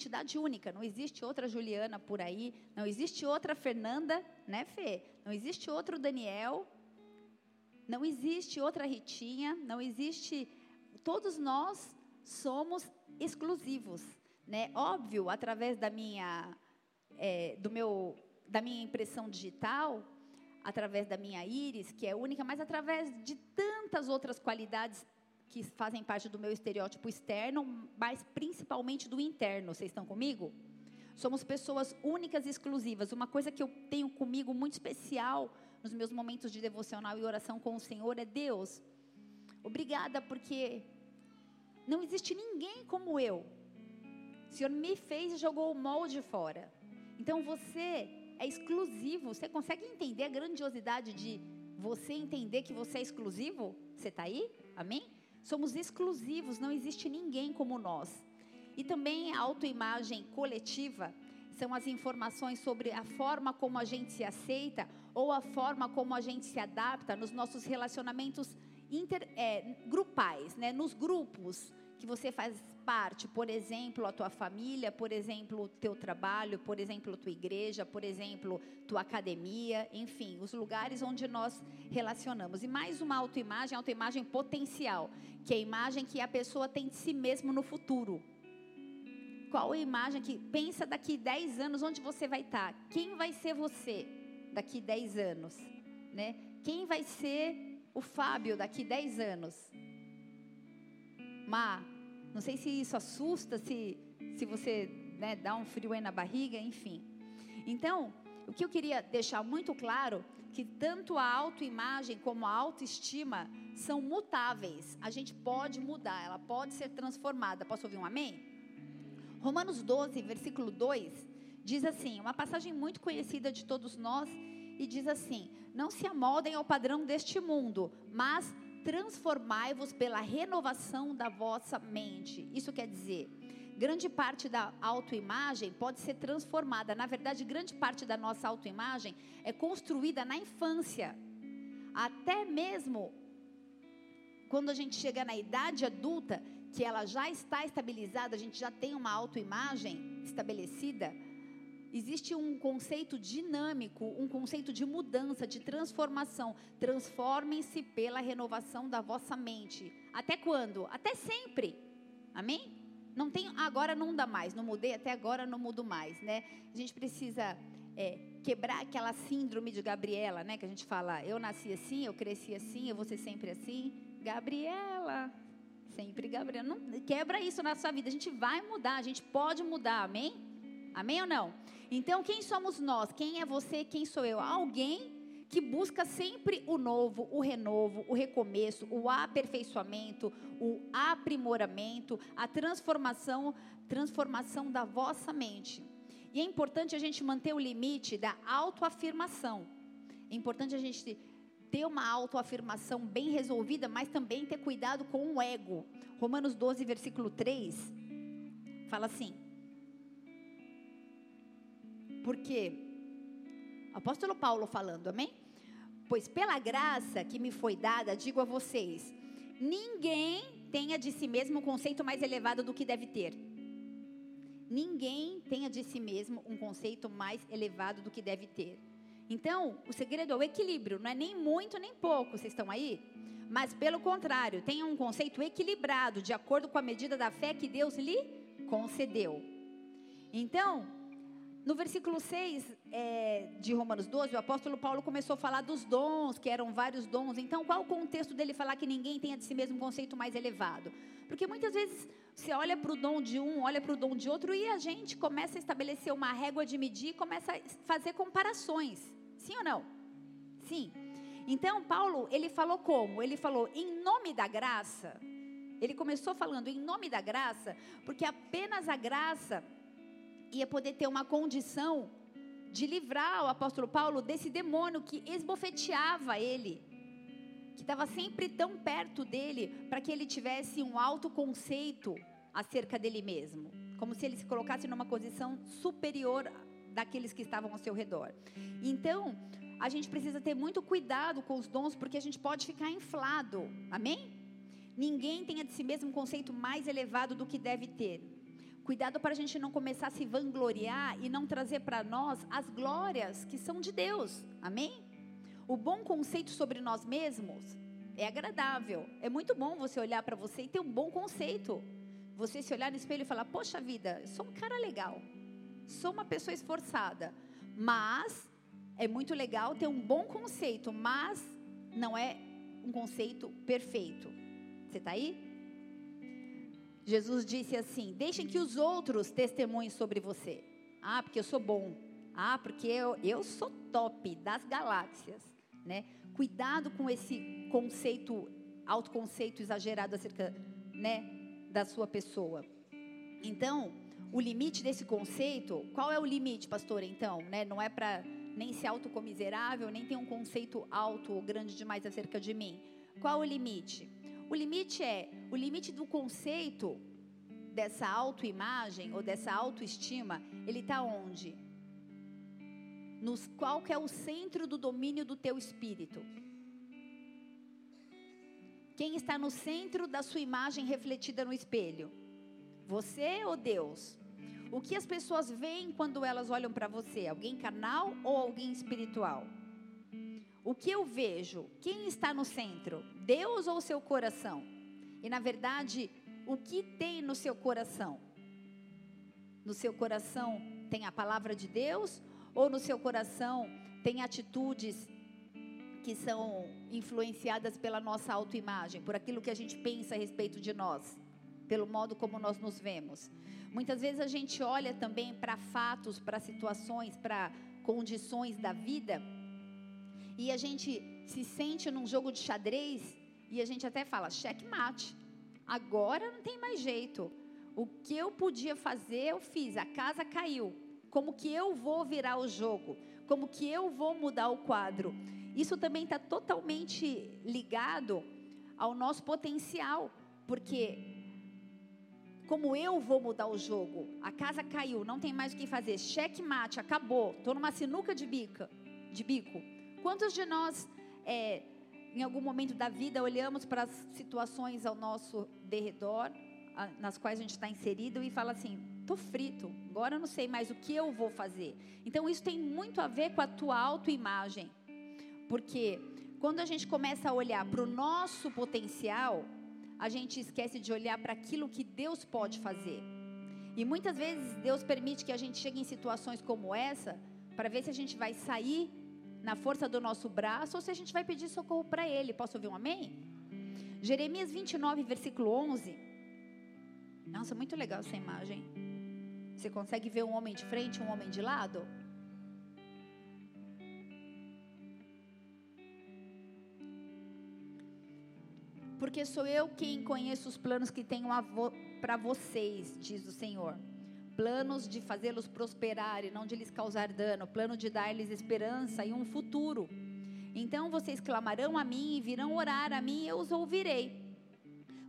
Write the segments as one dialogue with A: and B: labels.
A: identidade única. Não existe outra Juliana por aí, não existe outra Fernanda, né, Fê? Não existe outro Daniel, não existe outra Ritinha, não existe. Todos nós somos exclusivos, né? Óbvio, através da minha, é, do meu, da minha impressão digital, através da minha íris, que é única, mas através de tantas outras qualidades que fazem parte do meu estereótipo externo, mas principalmente do interno. Vocês estão comigo? Somos pessoas únicas e exclusivas. Uma coisa que eu tenho comigo muito especial nos meus momentos de devocional e oração com o Senhor é Deus. Obrigada porque não existe ninguém como eu. O Senhor me fez e jogou o molde fora. Então você é exclusivo. Você consegue entender a grandiosidade de você entender que você é exclusivo? Você está aí? Amém? Somos exclusivos, não existe ninguém como nós. E também a autoimagem coletiva são as informações sobre a forma como a gente se aceita ou a forma como a gente se adapta nos nossos relacionamentos inter, é, grupais, né? nos grupos que você faz parte, por exemplo, a tua família, por exemplo, o teu trabalho, por exemplo, tua igreja, por exemplo, tua academia, enfim, os lugares onde nós relacionamos. E mais uma autoimagem, autoimagem potencial, que é a imagem que a pessoa tem de si mesmo no futuro. Qual a imagem que pensa daqui 10 anos onde você vai estar? Quem vai ser você daqui 10 anos, né? Quem vai ser o Fábio daqui 10 anos? Má, não sei se isso assusta, se, se você né, dá um frio aí na barriga, enfim. Então, o que eu queria deixar muito claro que tanto a autoimagem como a autoestima são mutáveis. A gente pode mudar, ela pode ser transformada. Posso ouvir um amém? Romanos 12, versículo 2, diz assim, uma passagem muito conhecida de todos nós, e diz assim: Não se amoldem ao padrão deste mundo, mas transformai-vos pela renovação da vossa mente. Isso quer dizer, grande parte da autoimagem pode ser transformada. Na verdade, grande parte da nossa autoimagem é construída na infância. Até mesmo quando a gente chega na idade adulta, que ela já está estabilizada, a gente já tem uma autoimagem estabelecida, Existe um conceito dinâmico, um conceito de mudança, de transformação. Transformem-se pela renovação da vossa mente. Até quando? Até sempre. Amém? Não tem, agora não dá mais, não mudei, até agora não mudo mais, né? A gente precisa é, quebrar aquela síndrome de Gabriela, né? Que a gente fala, eu nasci assim, eu cresci assim, eu vou ser sempre assim. Gabriela, sempre Gabriela. Não, quebra isso na sua vida. A gente vai mudar, a gente pode mudar, amém? Amém ou não? Então, quem somos nós? Quem é você? Quem sou eu? Alguém que busca sempre o novo, o renovo, o recomeço, o aperfeiçoamento, o aprimoramento, a transformação, transformação da vossa mente. E é importante a gente manter o limite da autoafirmação. É importante a gente ter uma autoafirmação bem resolvida, mas também ter cuidado com o ego. Romanos 12, versículo 3, fala assim: porque, apóstolo Paulo falando, amém? Pois pela graça que me foi dada, digo a vocês: ninguém tenha de si mesmo um conceito mais elevado do que deve ter. Ninguém tenha de si mesmo um conceito mais elevado do que deve ter. Então, o segredo é o equilíbrio, não é nem muito nem pouco, vocês estão aí? Mas pelo contrário, tenha um conceito equilibrado, de acordo com a medida da fé que Deus lhe concedeu. Então, no versículo 6 é, de Romanos 12, o apóstolo Paulo começou a falar dos dons, que eram vários dons. Então, qual o contexto dele falar que ninguém tenha de si mesmo um conceito mais elevado? Porque muitas vezes você olha para o dom de um, olha para o dom de outro, e a gente começa a estabelecer uma régua de medir, começa a fazer comparações. Sim ou não? Sim. Então, Paulo, ele falou como? Ele falou, em nome da graça. Ele começou falando em nome da graça, porque apenas a graça ia poder ter uma condição de livrar o apóstolo Paulo desse demônio que esbofeteava ele, que estava sempre tão perto dele, para que ele tivesse um alto conceito acerca dele mesmo, como se ele se colocasse numa posição superior daqueles que estavam ao seu redor. Então, a gente precisa ter muito cuidado com os dons, porque a gente pode ficar inflado. Amém? Ninguém tenha de si mesmo um conceito mais elevado do que deve ter. Cuidado para a gente não começar a se vangloriar e não trazer para nós as glórias que são de Deus. Amém? O bom conceito sobre nós mesmos é agradável. É muito bom você olhar para você e ter um bom conceito. Você se olhar no espelho e falar: Poxa vida, sou um cara legal. Sou uma pessoa esforçada. Mas é muito legal ter um bom conceito, mas não é um conceito perfeito. Você está aí? Jesus disse assim: Deixem que os outros testemunhem sobre você. Ah, porque eu sou bom. Ah, porque eu, eu sou top das galáxias. Né? Cuidado com esse conceito, autoconceito exagerado acerca né, da sua pessoa. Então, o limite desse conceito, qual é o limite, pastor? Então, né? Não é para nem ser autocomiserável, nem ter um conceito alto ou grande demais acerca de mim. Qual o limite? O limite é, o limite do conceito dessa autoimagem ou dessa autoestima, ele está onde? Nos, qual que é o centro do domínio do teu espírito? Quem está no centro da sua imagem refletida no espelho? Você ou Deus? O que as pessoas veem quando elas olham para você? Alguém carnal ou alguém espiritual? O que eu vejo? Quem está no centro? Deus ou seu coração? E na verdade, o que tem no seu coração? No seu coração tem a palavra de Deus ou no seu coração tem atitudes que são influenciadas pela nossa autoimagem, por aquilo que a gente pensa a respeito de nós, pelo modo como nós nos vemos? Muitas vezes a gente olha também para fatos, para situações, para condições da vida e a gente se sente num jogo de xadrez e a gente até fala checkmate. Agora não tem mais jeito. O que eu podia fazer, eu fiz. A casa caiu. Como que eu vou virar o jogo? Como que eu vou mudar o quadro? Isso também está totalmente ligado ao nosso potencial, porque como eu vou mudar o jogo? A casa caiu, não tem mais o que fazer. Checkmate, acabou. Estou numa sinuca de bica, de bico. Quantos de nós, é, em algum momento da vida, olhamos para as situações ao nosso derredor, a, nas quais a gente está inserido, e fala assim: estou frito, agora eu não sei mais o que eu vou fazer. Então, isso tem muito a ver com a tua autoimagem. Porque quando a gente começa a olhar para o nosso potencial, a gente esquece de olhar para aquilo que Deus pode fazer. E muitas vezes Deus permite que a gente chegue em situações como essa para ver se a gente vai sair na força do nosso braço ou se a gente vai pedir socorro para Ele. Posso ouvir um amém? Jeremias 29, versículo 11. Nossa, muito legal essa imagem. Você consegue ver um homem de frente um homem de lado? Porque sou eu quem conheço os planos que tenho para vocês, diz o Senhor planos de fazê-los prosperar e não de lhes causar dano, plano de dar-lhes esperança e um futuro. Então vocês clamarão a mim e virão orar a mim e eu os ouvirei.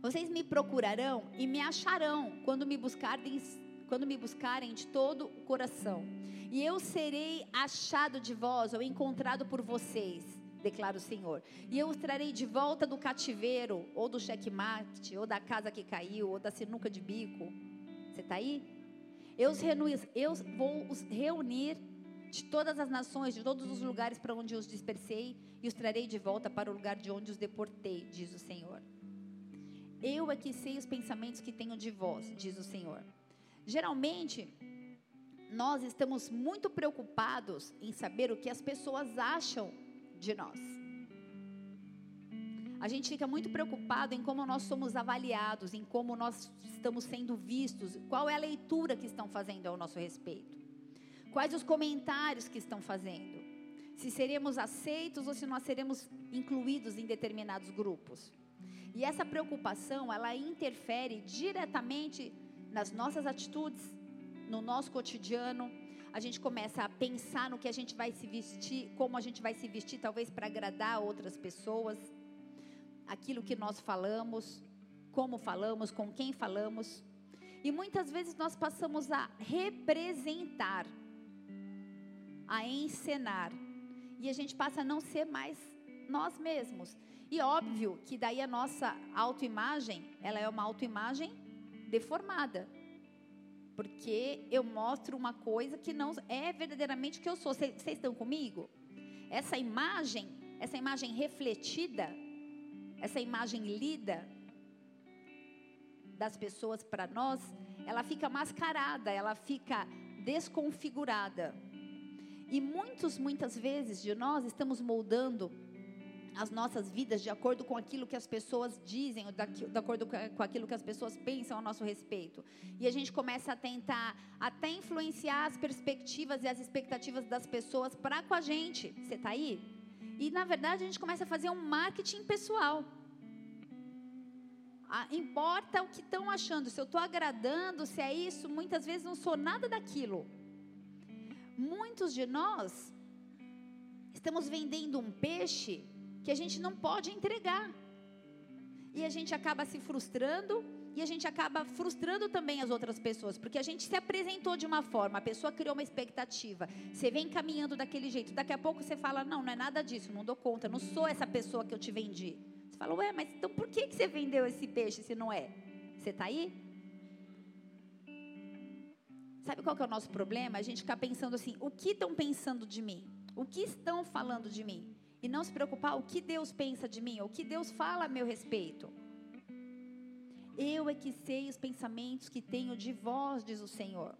A: Vocês me procurarão e me acharão quando me buscarem, quando me buscarem de todo o coração. E eu serei achado de vós ou encontrado por vocês, declara o Senhor. E eu os trarei de volta do cativeiro, ou do checkmate, ou da casa que caiu, ou da sinuca de bico. Você está aí? Eu, os eu vou os reunir de todas as nações, de todos os lugares para onde os dispersei, e os trarei de volta para o lugar de onde os deportei, diz o Senhor. Eu é que sei os pensamentos que tenho de vós, diz o Senhor. Geralmente, nós estamos muito preocupados em saber o que as pessoas acham de nós. A gente fica muito preocupado em como nós somos avaliados, em como nós estamos sendo vistos, qual é a leitura que estão fazendo ao nosso respeito, quais os comentários que estão fazendo, se seremos aceitos ou se nós seremos incluídos em determinados grupos. E essa preocupação, ela interfere diretamente nas nossas atitudes, no nosso cotidiano. A gente começa a pensar no que a gente vai se vestir, como a gente vai se vestir, talvez para agradar outras pessoas aquilo que nós falamos, como falamos, com quem falamos. E muitas vezes nós passamos a representar, a encenar. E a gente passa a não ser mais nós mesmos. E óbvio que daí a nossa autoimagem, ela é uma autoimagem deformada. Porque eu mostro uma coisa que não é verdadeiramente o que eu sou. Vocês estão comigo? Essa imagem, essa imagem refletida, essa imagem lida das pessoas para nós, ela fica mascarada, ela fica desconfigurada. E muitos, muitas vezes de nós estamos moldando as nossas vidas de acordo com aquilo que as pessoas dizem, de acordo com aquilo que as pessoas pensam a nosso respeito. E a gente começa a tentar até influenciar as perspectivas e as expectativas das pessoas para com a gente. Você está aí? E na verdade a gente começa a fazer um marketing pessoal. Ah, importa o que estão achando, se eu estou agradando, se é isso, muitas vezes não sou nada daquilo. Muitos de nós estamos vendendo um peixe que a gente não pode entregar. E a gente acaba se frustrando e a gente acaba frustrando também as outras pessoas, porque a gente se apresentou de uma forma, a pessoa criou uma expectativa, você vem caminhando daquele jeito, daqui a pouco você fala: Não, não é nada disso, não dou conta, não sou essa pessoa que eu te vendi. Você fala: Ué, mas então por que, que você vendeu esse peixe se não é? Você está aí? Sabe qual que é o nosso problema? A gente ficar pensando assim: o que estão pensando de mim? O que estão falando de mim? e não se preocupar o que Deus pensa de mim, o que Deus fala a meu respeito. Eu é que sei os pensamentos que tenho de vós, diz o Senhor.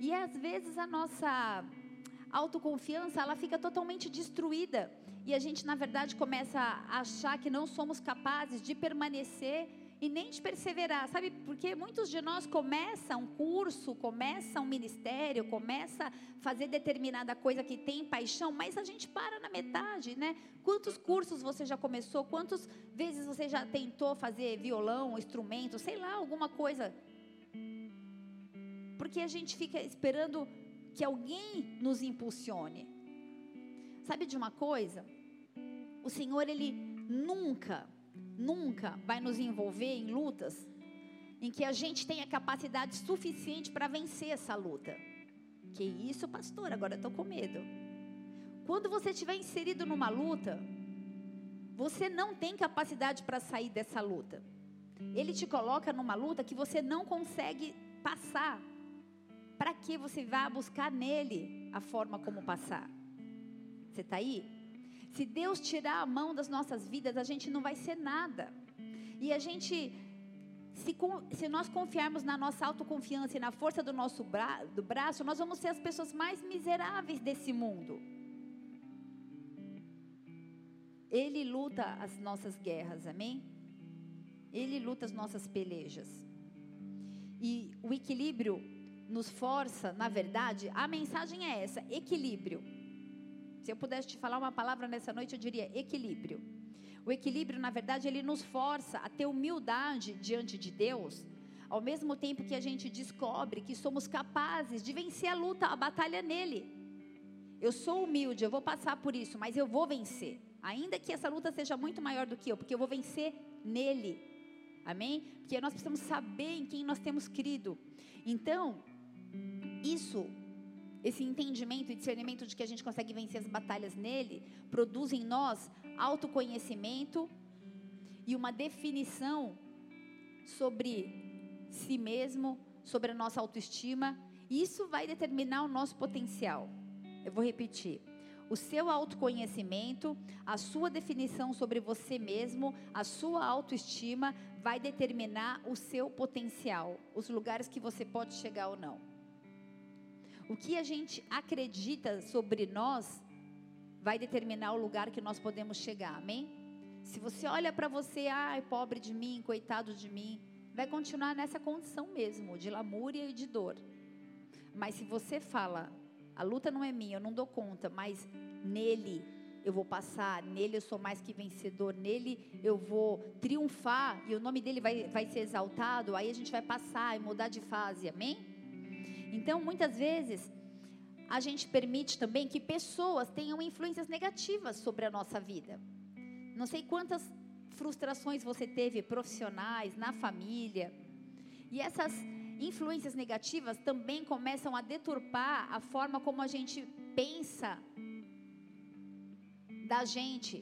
A: E às vezes a nossa autoconfiança, ela fica totalmente destruída. E a gente, na verdade, começa a achar que não somos capazes de permanecer e nem de perseverar, sabe? Porque muitos de nós começam um curso, começam um ministério, começa a fazer determinada coisa que tem paixão, mas a gente para na metade, né? Quantos cursos você já começou? Quantas vezes você já tentou fazer violão, instrumento, sei lá, alguma coisa? Porque a gente fica esperando que alguém nos impulsione. Sabe de uma coisa? O Senhor, Ele nunca nunca vai nos envolver em lutas em que a gente tenha capacidade suficiente para vencer essa luta. Que isso, pastor? Agora estou com medo. Quando você estiver inserido numa luta, você não tem capacidade para sair dessa luta. Ele te coloca numa luta que você não consegue passar. Para que você vá buscar nele a forma como passar? Você está aí? Se Deus tirar a mão das nossas vidas, a gente não vai ser nada. E a gente, se, se nós confiarmos na nossa autoconfiança e na força do nosso bra, do braço, nós vamos ser as pessoas mais miseráveis desse mundo. Ele luta as nossas guerras, amém? Ele luta as nossas pelejas. E o equilíbrio nos força, na verdade, a mensagem é essa: equilíbrio. Se eu pudesse te falar uma palavra nessa noite, eu diria equilíbrio. O equilíbrio, na verdade, ele nos força a ter humildade diante de Deus, ao mesmo tempo que a gente descobre que somos capazes de vencer a luta, a batalha nele. Eu sou humilde, eu vou passar por isso, mas eu vou vencer. Ainda que essa luta seja muito maior do que eu, porque eu vou vencer nele. Amém? Porque nós precisamos saber em quem nós temos crido. Então, isso esse entendimento e discernimento de que a gente consegue vencer as batalhas nele, produz em nós autoconhecimento e uma definição sobre si mesmo, sobre a nossa autoestima. E isso vai determinar o nosso potencial. Eu vou repetir. O seu autoconhecimento, a sua definição sobre você mesmo, a sua autoestima vai determinar o seu potencial, os lugares que você pode chegar ou não. O que a gente acredita sobre nós vai determinar o lugar que nós podemos chegar, amém? Se você olha para você, ai, pobre de mim, coitado de mim, vai continuar nessa condição mesmo, de lamúria e de dor. Mas se você fala, a luta não é minha, eu não dou conta, mas nele eu vou passar, nele eu sou mais que vencedor, nele eu vou triunfar e o nome dele vai, vai ser exaltado, aí a gente vai passar e mudar de fase, amém? Então, muitas vezes, a gente permite também que pessoas tenham influências negativas sobre a nossa vida. Não sei quantas frustrações você teve profissionais, na família. E essas influências negativas também começam a deturpar a forma como a gente pensa da gente.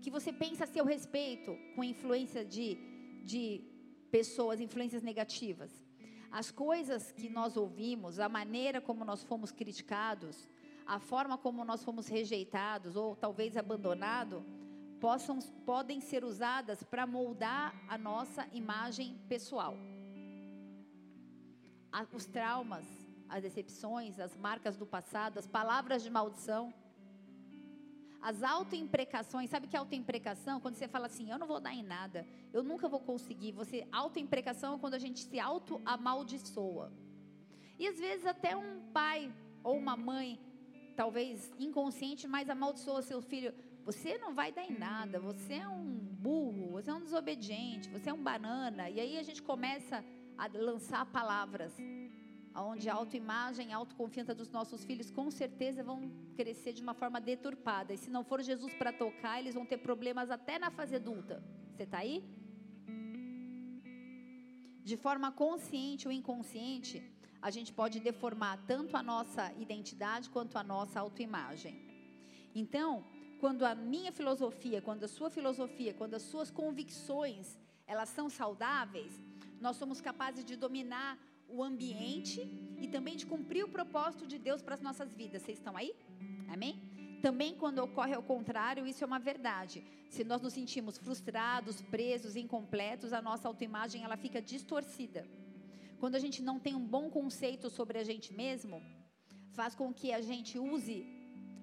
A: Que você pensa a seu respeito com influência de, de pessoas, influências negativas. As coisas que nós ouvimos, a maneira como nós fomos criticados, a forma como nós fomos rejeitados ou talvez abandonados, possam, podem ser usadas para moldar a nossa imagem pessoal. Os traumas, as decepções, as marcas do passado, as palavras de maldição, as autoimprecações, sabe que é autoimprecação? Quando você fala assim, eu não vou dar em nada, eu nunca vou conseguir. Você autoimprecação é quando a gente se auto-amaldiçoa. E às vezes até um pai ou uma mãe, talvez inconsciente, mas amaldiçoa seu filho. Você não vai dar em nada, você é um burro, você é um desobediente, você é um banana. E aí a gente começa a lançar palavras onde a autoimagem, a autoconfiança dos nossos filhos com certeza vão crescer de uma forma deturpada. E se não for Jesus para tocar, eles vão ter problemas até na fase adulta. Você está aí? De forma consciente ou inconsciente, a gente pode deformar tanto a nossa identidade quanto a nossa autoimagem. Então, quando a minha filosofia, quando a sua filosofia, quando as suas convicções, elas são saudáveis, nós somos capazes de dominar o ambiente e também de cumprir o propósito de Deus para as nossas vidas. Vocês estão aí? Amém? Também quando ocorre ao contrário, isso é uma verdade. Se nós nos sentimos frustrados, presos, incompletos, a nossa autoimagem ela fica distorcida. Quando a gente não tem um bom conceito sobre a gente mesmo, faz com que a gente use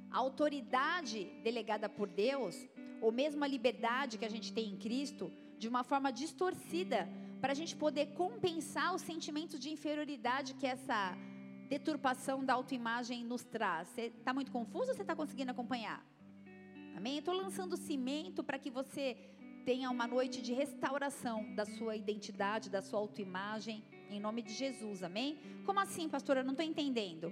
A: a autoridade delegada por Deus, ou mesmo a liberdade que a gente tem em Cristo, de uma forma distorcida, para a gente poder compensar o sentimento de inferioridade que essa deturpação da autoimagem nos traz. Você está muito confuso ou você está conseguindo acompanhar? Amém? Estou lançando cimento para que você tenha uma noite de restauração da sua identidade, da sua autoimagem, em nome de Jesus, amém? Como assim, pastora? Eu não estou entendendo.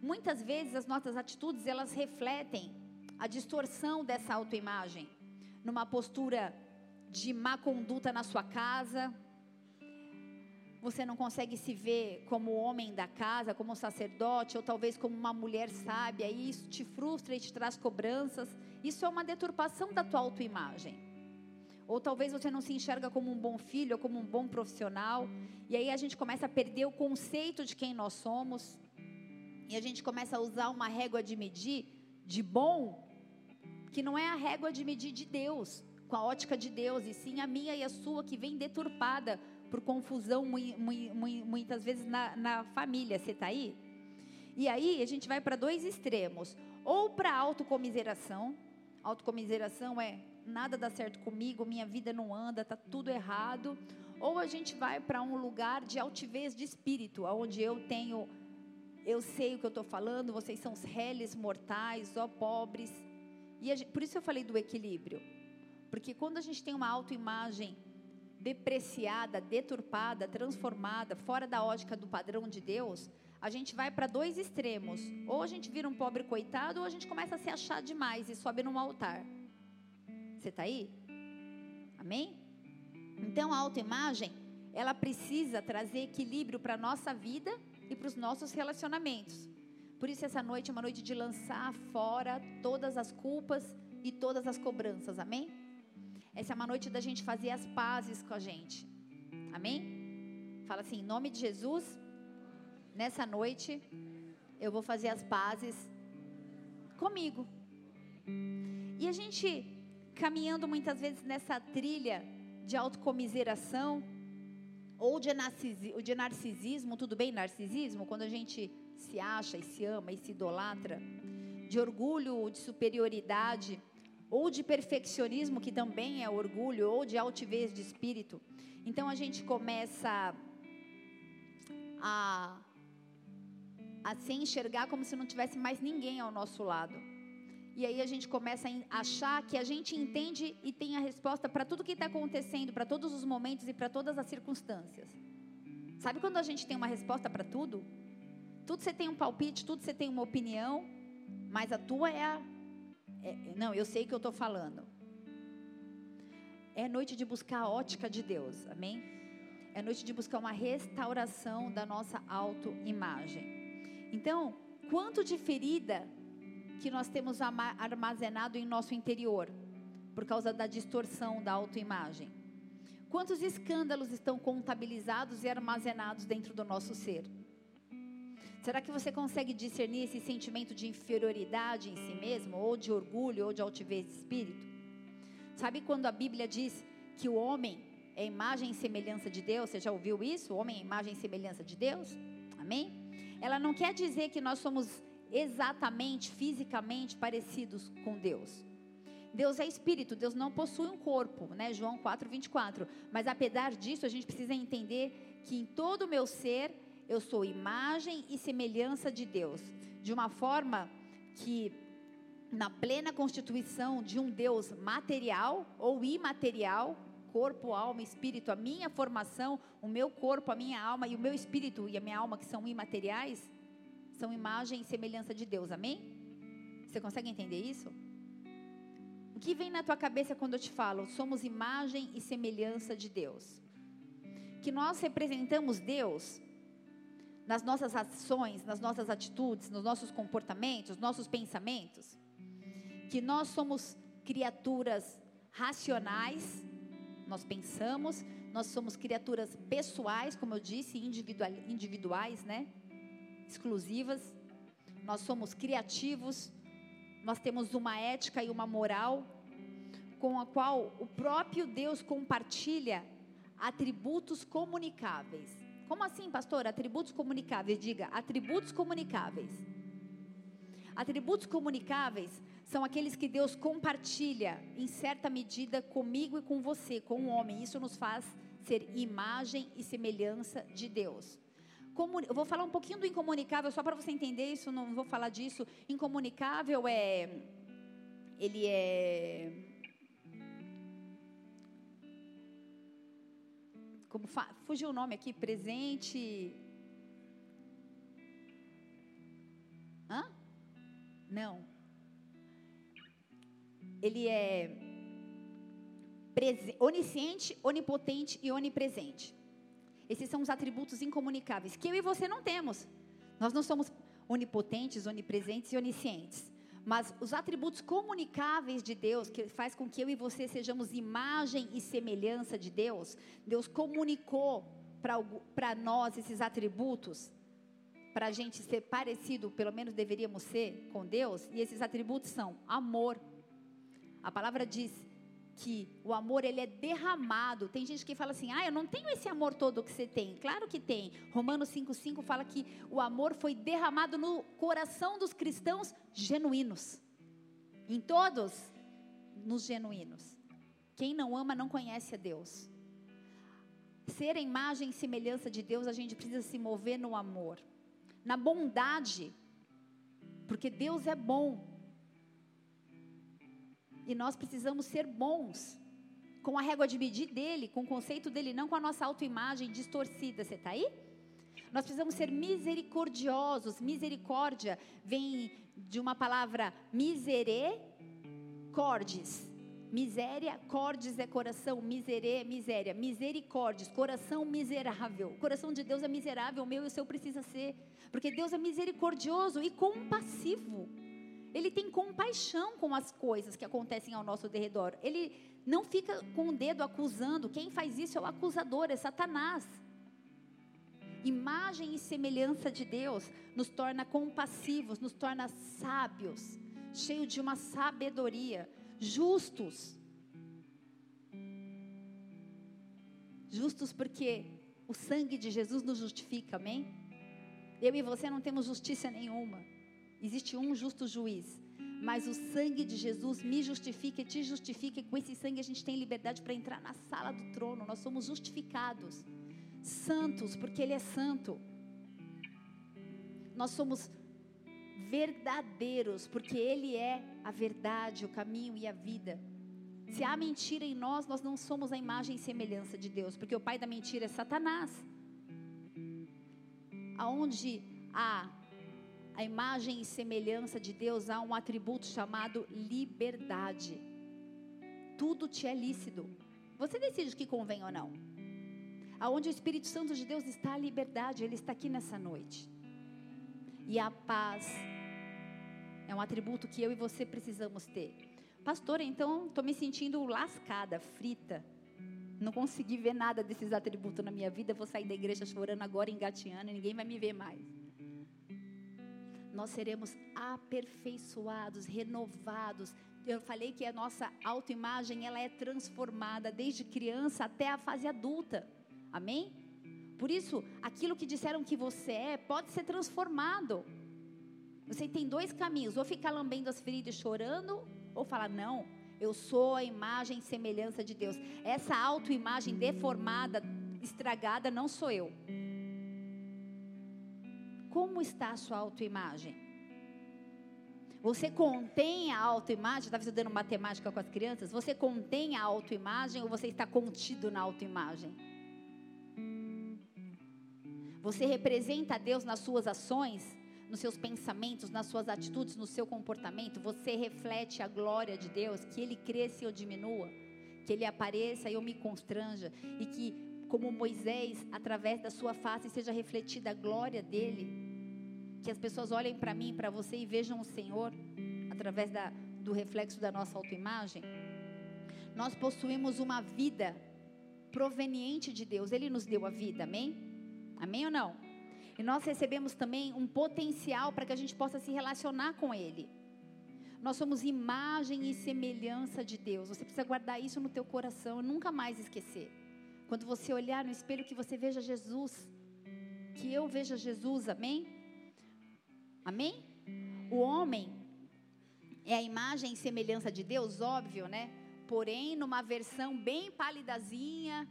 A: Muitas vezes as nossas atitudes elas refletem a distorção dessa autoimagem, numa postura de má conduta na sua casa, você não consegue se ver como homem da casa, como sacerdote, ou talvez como uma mulher sábia, e isso te frustra e te traz cobranças. Isso é uma deturpação da tua autoimagem. Ou talvez você não se enxerga como um bom filho ou como um bom profissional, e aí a gente começa a perder o conceito de quem nós somos, e a gente começa a usar uma régua de medir de bom, que não é a régua de medir de Deus, com a ótica de Deus, e sim a minha e a sua que vem deturpada por confusão muitas vezes na, na família. Você está aí? E aí a gente vai para dois extremos. Ou para autocomiseração. Autocomiseração é nada dá certo comigo, minha vida não anda, tá tudo errado. Ou a gente vai para um lugar de altivez de espírito, onde eu tenho, eu sei o que eu estou falando, vocês são os réis mortais, ó pobres. E gente, por isso eu falei do equilíbrio. Porque quando a gente tem uma autoimagem depreciada, deturpada, transformada, fora da ótica do padrão de Deus, a gente vai para dois extremos. Ou a gente vira um pobre coitado, ou a gente começa a se achar demais e sobe num altar. Você está aí? Amém? Então a autoimagem, ela precisa trazer equilíbrio para a nossa vida e para os nossos relacionamentos. Por isso essa noite é uma noite de lançar fora todas as culpas e todas as cobranças. Amém? Essa é uma noite da gente fazer as pazes com a gente. Amém? Fala assim, em nome de Jesus, nessa noite eu vou fazer as pazes comigo. E a gente caminhando muitas vezes nessa trilha de autocomiseração ou de, de narcisismo, tudo bem narcisismo, quando a gente se acha e se ama e se idolatra, de orgulho, de superioridade, ou de perfeccionismo, que também é orgulho, ou de altivez de espírito. Então a gente começa a, a se enxergar como se não tivesse mais ninguém ao nosso lado. E aí a gente começa a achar que a gente entende e tem a resposta para tudo que está acontecendo, para todos os momentos e para todas as circunstâncias. Sabe quando a gente tem uma resposta para tudo? Tudo você tem um palpite, tudo você tem uma opinião, mas a tua é a é, não, eu sei que eu estou falando. É noite de buscar a ótica de Deus, amém? É noite de buscar uma restauração da nossa autoimagem. Então, quanto de ferida que nós temos armazenado em nosso interior por causa da distorção da autoimagem? Quantos escândalos estão contabilizados e armazenados dentro do nosso ser? Será que você consegue discernir esse sentimento de inferioridade em si mesmo, ou de orgulho, ou de altivez de espírito? Sabe quando a Bíblia diz que o homem é imagem e semelhança de Deus? Você já ouviu isso? O homem é imagem e semelhança de Deus? Amém? Ela não quer dizer que nós somos exatamente, fisicamente parecidos com Deus. Deus é espírito, Deus não possui um corpo, né? João 4, 24. Mas apesar disso, a gente precisa entender que em todo o meu ser eu sou imagem e semelhança de Deus, de uma forma que na plena constituição de um Deus material ou imaterial, corpo, alma, espírito, a minha formação, o meu corpo, a minha alma e o meu espírito e a minha alma que são imateriais, são imagem e semelhança de Deus. Amém? Você consegue entender isso? O que vem na tua cabeça quando eu te falo, somos imagem e semelhança de Deus? Que nós representamos Deus nas nossas ações, nas nossas atitudes, nos nossos comportamentos, nossos pensamentos, que nós somos criaturas racionais, nós pensamos, nós somos criaturas pessoais, como eu disse, individuais, né? Exclusivas. Nós somos criativos, nós temos uma ética e uma moral com a qual o próprio Deus compartilha atributos comunicáveis. Como assim, pastor? Atributos comunicáveis. Diga, atributos comunicáveis. Atributos comunicáveis são aqueles que Deus compartilha em certa medida comigo e com você, com o homem. Isso nos faz ser imagem e semelhança de Deus. eu vou falar um pouquinho do incomunicável só para você entender isso, não vou falar disso. Incomunicável é ele é como fugiu o nome aqui, presente. Hã? Não. Ele é onisciente, onipotente e onipresente. Esses são os atributos incomunicáveis que eu e você não temos. Nós não somos onipotentes, onipresentes e oniscientes. Mas os atributos comunicáveis de Deus, que faz com que eu e você sejamos imagem e semelhança de Deus, Deus comunicou para nós esses atributos, para a gente ser parecido, pelo menos deveríamos ser, com Deus, e esses atributos são amor. A palavra diz que o amor ele é derramado. Tem gente que fala assim: "Ah, eu não tenho esse amor todo que você tem". Claro que tem. Romanos 5:5 fala que o amor foi derramado no coração dos cristãos genuínos. Em todos nos genuínos. Quem não ama não conhece a Deus. Ser a imagem e semelhança de Deus, a gente precisa se mover no amor, na bondade, porque Deus é bom. E nós precisamos ser bons, com a régua de medir dele, com o conceito dele, não com a nossa autoimagem distorcida. Você está aí? Nós precisamos ser misericordiosos. Misericórdia vem de uma palavra misericórdias. Miséria, cordes é coração, miserê é miséria, misericórdias, coração miserável. O coração de Deus é miserável, o meu e o seu precisa ser, porque Deus é misericordioso e compassivo. Ele tem compaixão com as coisas que acontecem ao nosso derredor. Ele não fica com o dedo acusando. Quem faz isso é o acusador, é Satanás. Imagem e semelhança de Deus nos torna compassivos, nos torna sábios, cheios de uma sabedoria, justos. Justos porque o sangue de Jesus nos justifica, amém? Eu e você não temos justiça nenhuma. Existe um justo juiz. Mas o sangue de Jesus me justifica e te justifica. E com esse sangue a gente tem liberdade para entrar na sala do trono. Nós somos justificados. Santos, porque Ele é santo. Nós somos verdadeiros, porque Ele é a verdade, o caminho e a vida. Se há mentira em nós, nós não somos a imagem e semelhança de Deus, porque o pai da mentira é Satanás. Aonde há a imagem e semelhança de Deus, há um atributo chamado liberdade. Tudo te é lícito. Você decide o que convém ou não. Aonde o Espírito Santo de Deus está a liberdade, ele está aqui nessa noite. E a paz é um atributo que eu e você precisamos ter. Pastor, então estou me sentindo lascada, frita. não consegui ver nada desses atributos na minha vida, vou sair da igreja chorando agora, engateando, e ninguém vai me ver mais. Nós seremos aperfeiçoados, renovados. Eu falei que a nossa autoimagem, ela é transformada desde criança até a fase adulta. Amém? Por isso, aquilo que disseram que você é, pode ser transformado. Você tem dois caminhos: ou ficar lambendo as feridas e chorando, ou falar, não, eu sou a imagem e semelhança de Deus. Essa autoimagem deformada, estragada, não sou eu. Como está a sua autoimagem? Você contém a autoimagem? Estava estudando matemática com as crianças. Você contém a autoimagem ou você está contido na autoimagem? Você representa a Deus nas suas ações? nos seus pensamentos, nas suas atitudes, no seu comportamento, você reflete a glória de Deus, que Ele cresça e eu diminua, que Ele apareça e eu me constranja, e que, como Moisés, através da sua face, seja refletida a glória dEle, que as pessoas olhem para mim, para você e vejam o Senhor, através da, do reflexo da nossa autoimagem. Nós possuímos uma vida proveniente de Deus, Ele nos deu a vida, amém? Amém ou não? E nós recebemos também um potencial para que a gente possa se relacionar com Ele. Nós somos imagem e semelhança de Deus. Você precisa guardar isso no teu coração e nunca mais esquecer. Quando você olhar no espelho, que você veja Jesus. Que eu veja Jesus, amém? Amém? O homem é a imagem e semelhança de Deus, óbvio, né? Porém, numa versão bem palidazinha,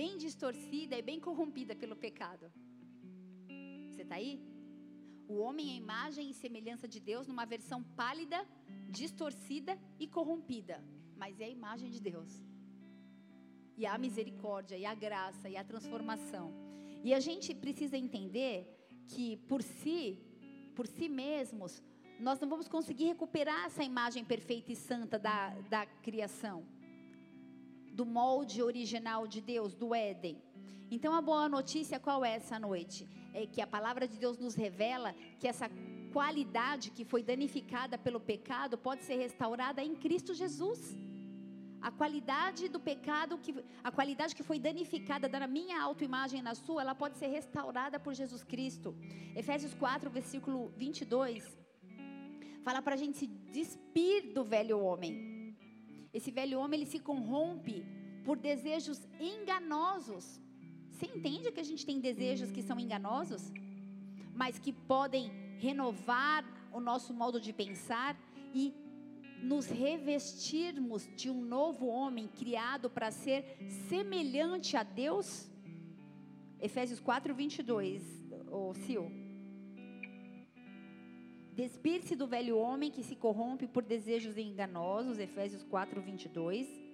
A: bem distorcida e bem corrompida pelo pecado. Você está aí? O homem é imagem e semelhança de Deus numa versão pálida, distorcida e corrompida, mas é a imagem de Deus. E a misericórdia, e a graça, e a transformação. E a gente precisa entender que por si, por si mesmos, nós não vamos conseguir recuperar essa imagem perfeita e santa da, da criação, do molde original de Deus, do Éden. Então a boa notícia qual é essa noite? É que a palavra de Deus nos revela que essa qualidade que foi danificada pelo pecado pode ser restaurada em Cristo Jesus. A qualidade do pecado, que, a qualidade que foi danificada na minha autoimagem na sua, ela pode ser restaurada por Jesus Cristo. Efésios 4, versículo 22, fala para a gente se despir do velho homem. Esse velho homem, ele se corrompe por desejos enganosos. Você entende que a gente tem desejos que são enganosos, mas que podem renovar o nosso modo de pensar e nos revestirmos de um novo homem criado para ser semelhante a Deus? Efésios 4, 22, ô Sil. Despir-se do velho homem que se corrompe por desejos enganosos, Efésios 4, 22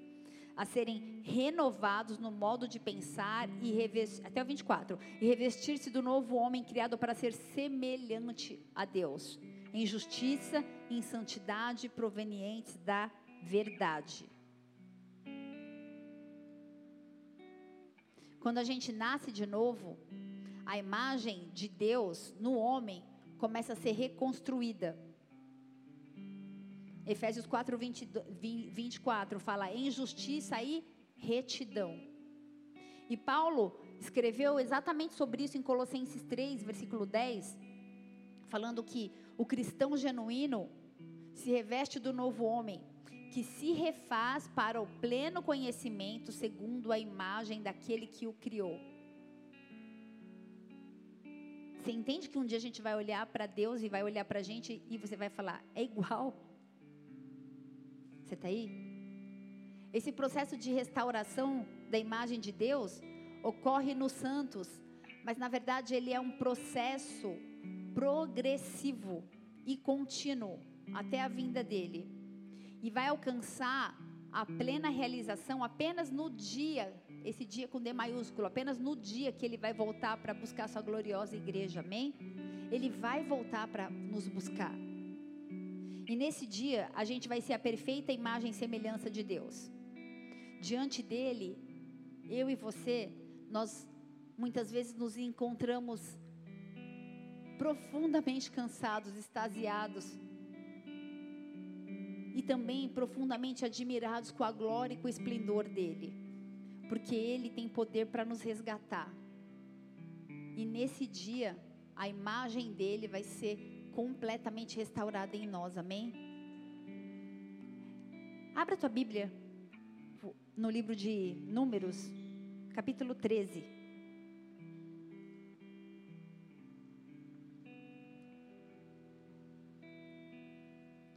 A: a serem renovados no modo de pensar e revestir, até o 24, e revestir-se do novo homem criado para ser semelhante a Deus, em justiça e em santidade provenientes da verdade. Quando a gente nasce de novo, a imagem de Deus no homem começa a ser reconstruída. Efésios 4, 20, 24 fala em justiça e retidão. E Paulo escreveu exatamente sobre isso em Colossenses 3, versículo 10, falando que o cristão genuíno se reveste do novo homem, que se refaz para o pleno conhecimento segundo a imagem daquele que o criou. Você entende que um dia a gente vai olhar para Deus e vai olhar para a gente e você vai falar, é igual. Você está aí? Esse processo de restauração da imagem de Deus ocorre nos santos, mas na verdade ele é um processo progressivo e contínuo até a vinda dele. E vai alcançar a plena realização apenas no dia, esse dia com D maiúsculo, apenas no dia que ele vai voltar para buscar sua gloriosa igreja, amém? Ele vai voltar para nos buscar. E nesse dia, a gente vai ser a perfeita imagem e semelhança de Deus. Diante dele, eu e você, nós muitas vezes nos encontramos profundamente cansados, extasiados e também profundamente admirados com a glória e com o esplendor dele. porque Ele tem poder para nos resgatar. E nesse dia, a imagem dele vai ser completamente restaurada em nós, amém? Abra tua Bíblia no livro de Números, capítulo 13.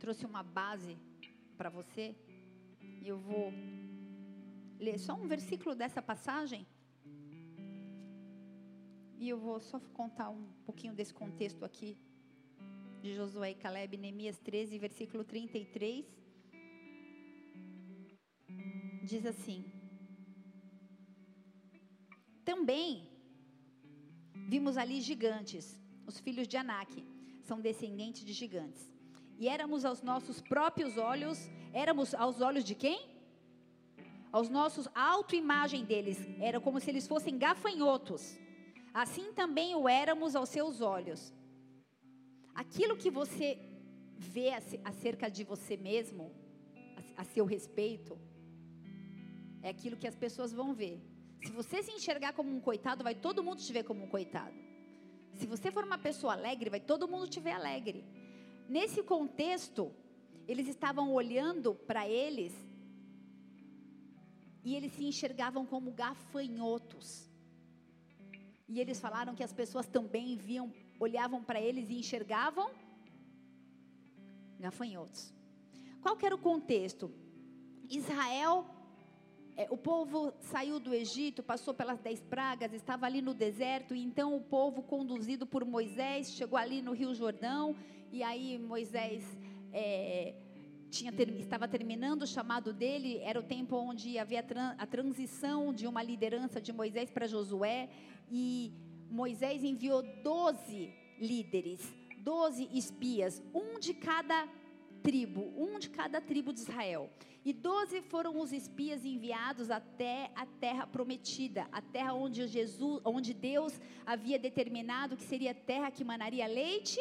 A: Trouxe uma base para você e eu vou ler só um versículo dessa passagem. E eu vou só contar um pouquinho desse contexto aqui de Josué e Caleb, Neemias 13, versículo 33. Diz assim: Também vimos ali gigantes, os filhos de Anak, são descendentes de gigantes. E éramos aos nossos próprios olhos, éramos aos olhos de quem? aos nossos autoimagem deles, era como se eles fossem gafanhotos. Assim também o éramos aos seus olhos. Aquilo que você vê acerca de você mesmo, a seu respeito, é aquilo que as pessoas vão ver. Se você se enxergar como um coitado, vai todo mundo te ver como um coitado. Se você for uma pessoa alegre, vai todo mundo te ver alegre. Nesse contexto, eles estavam olhando para eles e eles se enxergavam como gafanhotos. E eles falaram que as pessoas também viam, olhavam para eles e enxergavam gafanhotos. Qual que era o contexto? Israel, é, o povo saiu do Egito, passou pelas dez pragas, estava ali no deserto, e então o povo, conduzido por Moisés, chegou ali no Rio Jordão, e aí Moisés é, tinha, estava terminando o chamado dele, era o tempo onde havia a transição de uma liderança de Moisés para Josué, e Moisés enviou 12 líderes, 12 espias, um de cada tribo, um de cada tribo de Israel. E doze foram os espias enviados até a terra prometida, a terra onde Jesus, onde Deus havia determinado que seria terra que manaria leite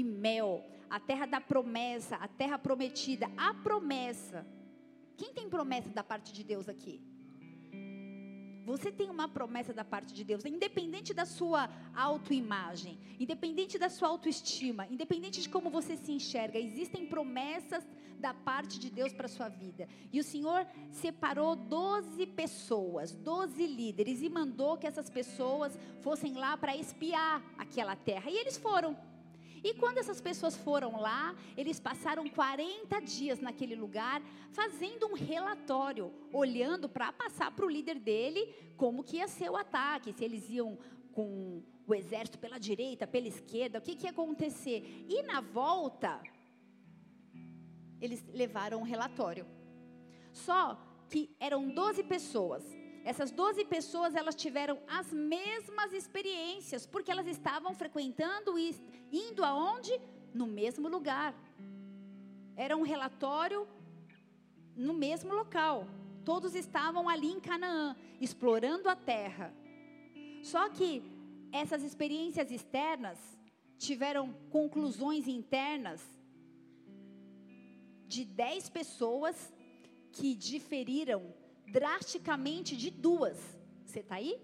A: e mel a terra da promessa, a terra prometida, a promessa. Quem tem promessa da parte de Deus aqui? Você tem uma promessa da parte de Deus, independente da sua autoimagem, independente da sua autoestima, independente de como você se enxerga, existem promessas da parte de Deus para a sua vida. E o Senhor separou 12 pessoas, 12 líderes, e mandou que essas pessoas fossem lá para espiar aquela terra. E eles foram. E quando essas pessoas foram lá, eles passaram 40 dias naquele lugar, fazendo um relatório, olhando para passar para o líder dele como que ia ser o ataque, se eles iam com o exército pela direita, pela esquerda, o que, que ia acontecer. E na volta, eles levaram um relatório. Só que eram 12 pessoas. Essas 12 pessoas, elas tiveram as mesmas experiências, porque elas estavam frequentando e indo aonde? No mesmo lugar. Era um relatório no mesmo local. Todos estavam ali em Canaã, explorando a terra. Só que essas experiências externas tiveram conclusões internas de 10 pessoas que diferiram drasticamente de duas. Você está aí?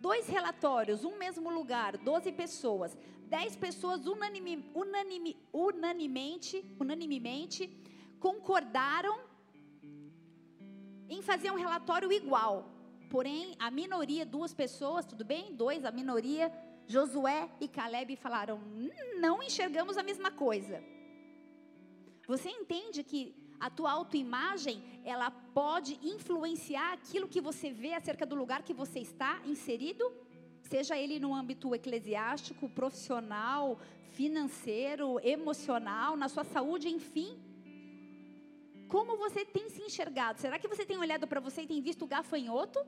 A: Dois relatórios, um mesmo lugar, 12 pessoas. Dez pessoas unanime, unanime, unanimemente, unanimemente concordaram em fazer um relatório igual. Porém, a minoria, duas pessoas, tudo bem? Dois, a minoria, Josué e Caleb falaram: não enxergamos a mesma coisa. Você entende que a tua autoimagem, ela pode influenciar aquilo que você vê acerca do lugar que você está inserido? Seja ele no âmbito eclesiástico, profissional, financeiro, emocional, na sua saúde, enfim. Como você tem se enxergado? Será que você tem olhado para você e tem visto gafanhoto?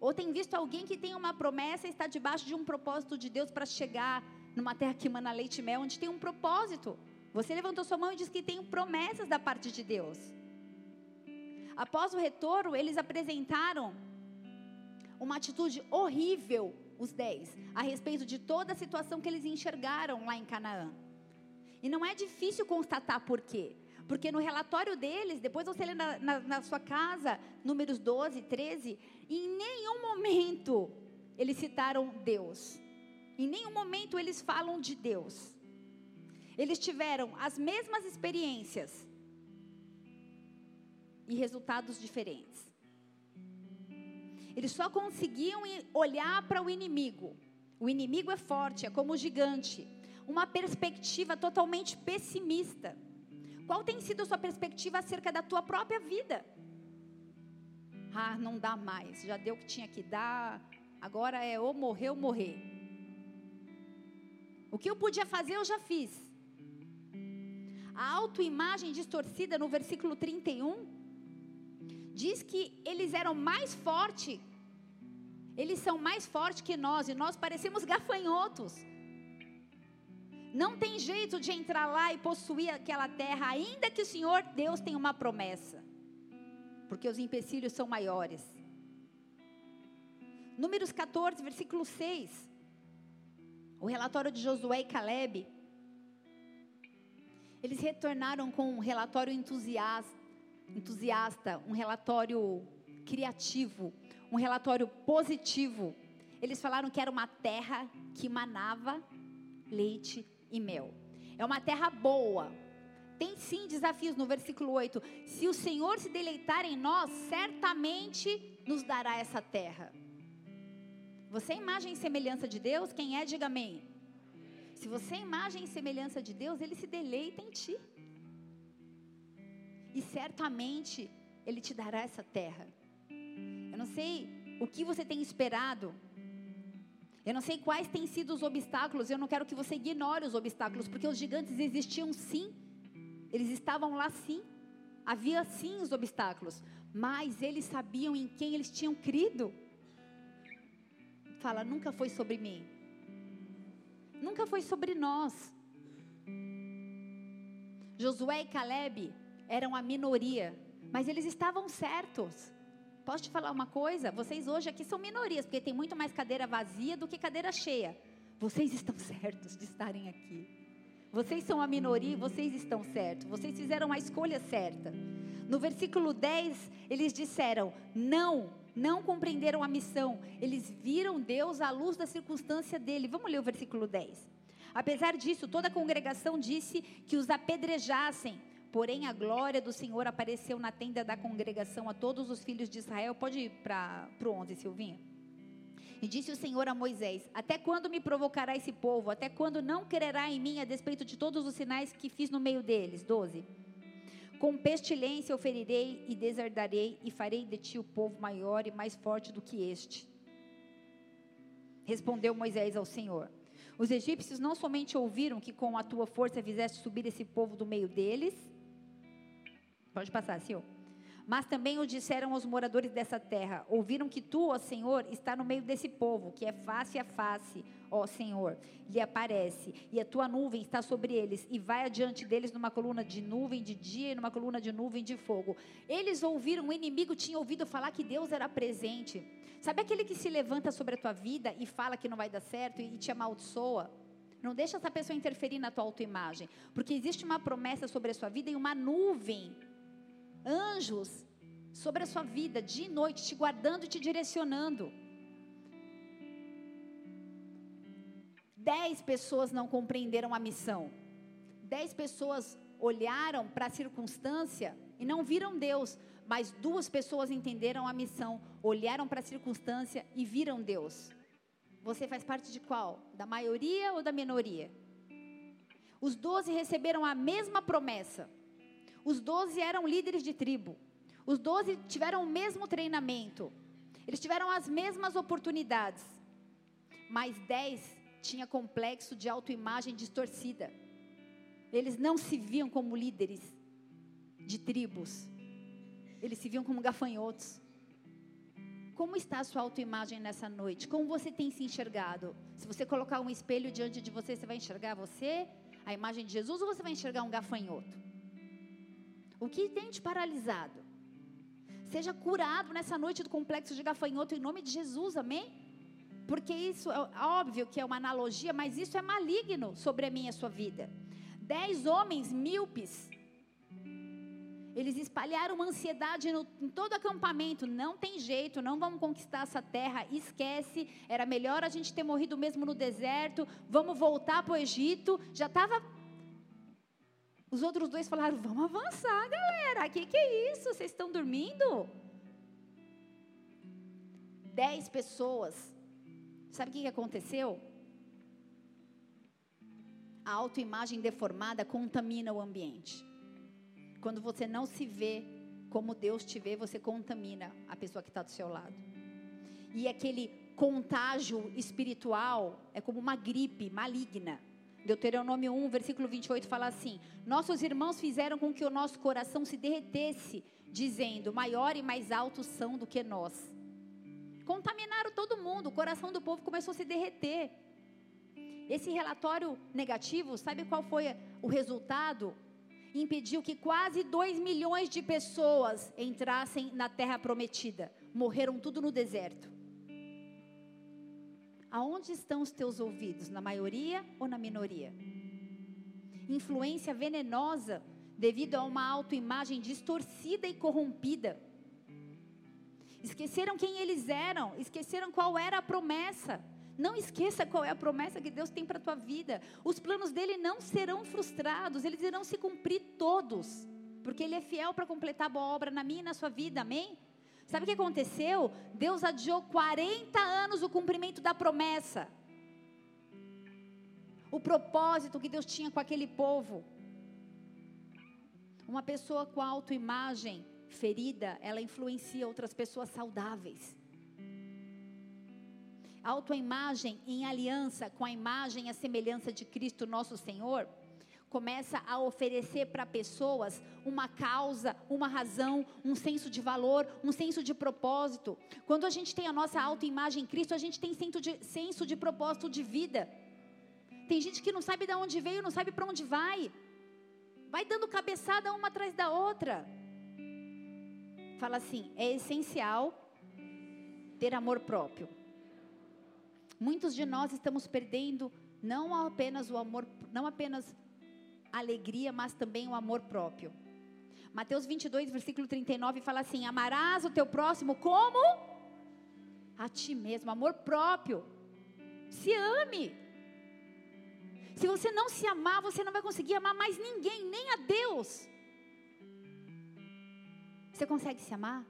A: Ou tem visto alguém que tem uma promessa e está debaixo de um propósito de Deus para chegar numa terra que mana leite e mel, onde tem um propósito? Você levantou sua mão e disse que tem promessas da parte de Deus. Após o retorno, eles apresentaram uma atitude horrível, os dez, a respeito de toda a situação que eles enxergaram lá em Canaã. E não é difícil constatar por quê. Porque no relatório deles, depois você lê na, na, na sua casa, números 12, 13, em nenhum momento eles citaram Deus. Em nenhum momento eles falam de Deus. Eles tiveram as mesmas experiências e resultados diferentes. Eles só conseguiam olhar para o inimigo. O inimigo é forte, é como o gigante. Uma perspectiva totalmente pessimista. Qual tem sido a sua perspectiva acerca da tua própria vida? Ah, não dá mais. Já deu o que tinha que dar. Agora é ou morrer ou morrer. O que eu podia fazer, eu já fiz. A autoimagem distorcida no versículo 31 diz que eles eram mais fortes. Eles são mais fortes que nós e nós parecemos gafanhotos. Não tem jeito de entrar lá e possuir aquela terra, ainda que o Senhor Deus tenha uma promessa. Porque os empecilhos são maiores. Números 14, versículo 6. O relatório de Josué e Caleb. Eles retornaram com um relatório entusiasta entusiasta, um relatório criativo, um relatório positivo. Eles falaram que era uma terra que manava leite e mel. É uma terra boa. Tem sim desafios no versículo 8. Se o Senhor se deleitar em nós, certamente nos dará essa terra. Você é imagem e semelhança de Deus? Quem é, diga amém. Se você é imagem e semelhança de Deus, Ele se deleita em ti. E certamente Ele te dará essa terra. Eu não sei o que você tem esperado, eu não sei quais têm sido os obstáculos, eu não quero que você ignore os obstáculos, porque os gigantes existiam sim, eles estavam lá sim, havia sim os obstáculos, mas eles sabiam em quem eles tinham crido. Fala, nunca foi sobre mim, nunca foi sobre nós. Josué e Caleb eram a minoria, mas eles estavam certos. Posso te falar uma coisa? Vocês hoje aqui são minorias, porque tem muito mais cadeira vazia do que cadeira cheia. Vocês estão certos de estarem aqui. Vocês são a minoria vocês estão certos. Vocês fizeram a escolha certa. No versículo 10, eles disseram: Não, não compreenderam a missão. Eles viram Deus à luz da circunstância dele. Vamos ler o versículo 10. Apesar disso, toda a congregação disse que os apedrejassem. Porém, a glória do Senhor apareceu na tenda da congregação a todos os filhos de Israel. Pode ir para o 11, Silvinha. E disse o Senhor a Moisés: Até quando me provocará esse povo? Até quando não quererá em mim a despeito de todos os sinais que fiz no meio deles? 12. Com pestilência eu ferirei e deserdarei, e farei de ti o povo maior e mais forte do que este. Respondeu Moisés ao Senhor: Os egípcios não somente ouviram que com a tua força fizeste subir esse povo do meio deles, Pode passar, senhor. Mas também o disseram aos moradores dessa terra: Ouviram que tu, ó Senhor, está no meio desse povo, que é face a face, ó Senhor, lhe aparece, e a tua nuvem está sobre eles, e vai adiante deles numa coluna de nuvem de dia e numa coluna de nuvem de fogo. Eles ouviram, o inimigo tinha ouvido falar que Deus era presente. Sabe aquele que se levanta sobre a tua vida e fala que não vai dar certo e te amaldiçoa? Não deixa essa pessoa interferir na tua autoimagem, porque existe uma promessa sobre a sua vida e uma nuvem anjos sobre a sua vida, dia e noite, te guardando e te direcionando. Dez pessoas não compreenderam a missão. Dez pessoas olharam para a circunstância e não viram Deus, mas duas pessoas entenderam a missão, olharam para a circunstância e viram Deus. Você faz parte de qual? Da maioria ou da minoria? Os doze receberam a mesma promessa. Os doze eram líderes de tribo. Os doze tiveram o mesmo treinamento. Eles tiveram as mesmas oportunidades. Mas dez tinha complexo de autoimagem distorcida. Eles não se viam como líderes de tribos. Eles se viam como gafanhotos. Como está a sua autoimagem nessa noite? Como você tem se enxergado? Se você colocar um espelho diante de você, você vai enxergar você, a imagem de Jesus, ou você vai enxergar um gafanhoto? O que tem te paralisado? Seja curado nessa noite do complexo de gafanhoto em nome de Jesus, amém? Porque isso é óbvio que é uma analogia, mas isso é maligno sobre a minha e a sua vida. Dez homens míopes Eles espalharam uma ansiedade no, em todo acampamento. Não tem jeito, não vamos conquistar essa terra. Esquece. Era melhor a gente ter morrido mesmo no deserto. Vamos voltar para o Egito. Já estava. Os outros dois falaram: Vamos avançar, galera. O que, que é isso? Vocês estão dormindo? Dez pessoas. Sabe o que, que aconteceu? A autoimagem deformada contamina o ambiente. Quando você não se vê como Deus te vê, você contamina a pessoa que está do seu lado. E aquele contágio espiritual é como uma gripe maligna. Deuteronômio 1, versículo 28 fala assim: Nossos irmãos fizeram com que o nosso coração se derretesse, dizendo: Maior e mais altos são do que nós. Contaminaram todo mundo, o coração do povo começou a se derreter. Esse relatório negativo, sabe qual foi o resultado? impediu que quase 2 milhões de pessoas entrassem na terra prometida. Morreram tudo no deserto. Aonde estão os teus ouvidos? Na maioria ou na minoria? Influência venenosa devido a uma autoimagem distorcida e corrompida. Esqueceram quem eles eram, esqueceram qual era a promessa. Não esqueça qual é a promessa que Deus tem para a tua vida. Os planos dele não serão frustrados, eles irão se cumprir todos. Porque ele é fiel para completar a boa obra na minha e na sua vida, amém? Sabe o que aconteceu? Deus adiou 40 anos o cumprimento da promessa. O propósito que Deus tinha com aquele povo. Uma pessoa com autoimagem ferida, ela influencia outras pessoas saudáveis autoimagem em aliança com a imagem e a semelhança de Cristo nosso Senhor, começa a oferecer para pessoas uma causa, uma razão, um senso de valor, um senso de propósito. Quando a gente tem a nossa autoimagem em Cristo, a gente tem senso de, senso de propósito de vida. Tem gente que não sabe de onde veio, não sabe para onde vai. Vai dando cabeçada uma atrás da outra. Fala assim: é essencial ter amor próprio. Muitos de nós estamos perdendo não apenas o amor, não apenas alegria, mas também o amor próprio. Mateus 22, versículo 39 fala assim: Amarás o teu próximo como a ti mesmo, amor próprio. Se ame. Se você não se amar, você não vai conseguir amar mais ninguém, nem a Deus. Você consegue se amar?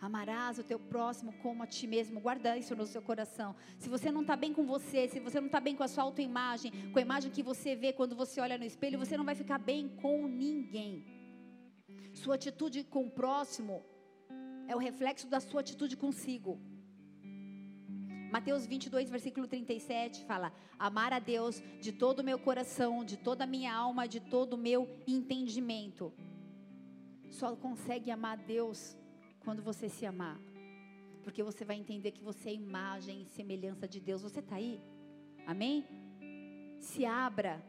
A: Amarás o teu próximo como a ti mesmo. Guarda isso no seu coração. Se você não está bem com você, se você não está bem com a sua autoimagem, com a imagem que você vê quando você olha no espelho, você não vai ficar bem com ninguém. Sua atitude com o próximo é o reflexo da sua atitude consigo. Mateus 22, versículo 37 fala: Amar a Deus de todo o meu coração, de toda a minha alma, de todo o meu entendimento. Só consegue amar a Deus quando você se amar. Porque você vai entender que você é imagem e semelhança de Deus. Você está aí? Amém? Se abra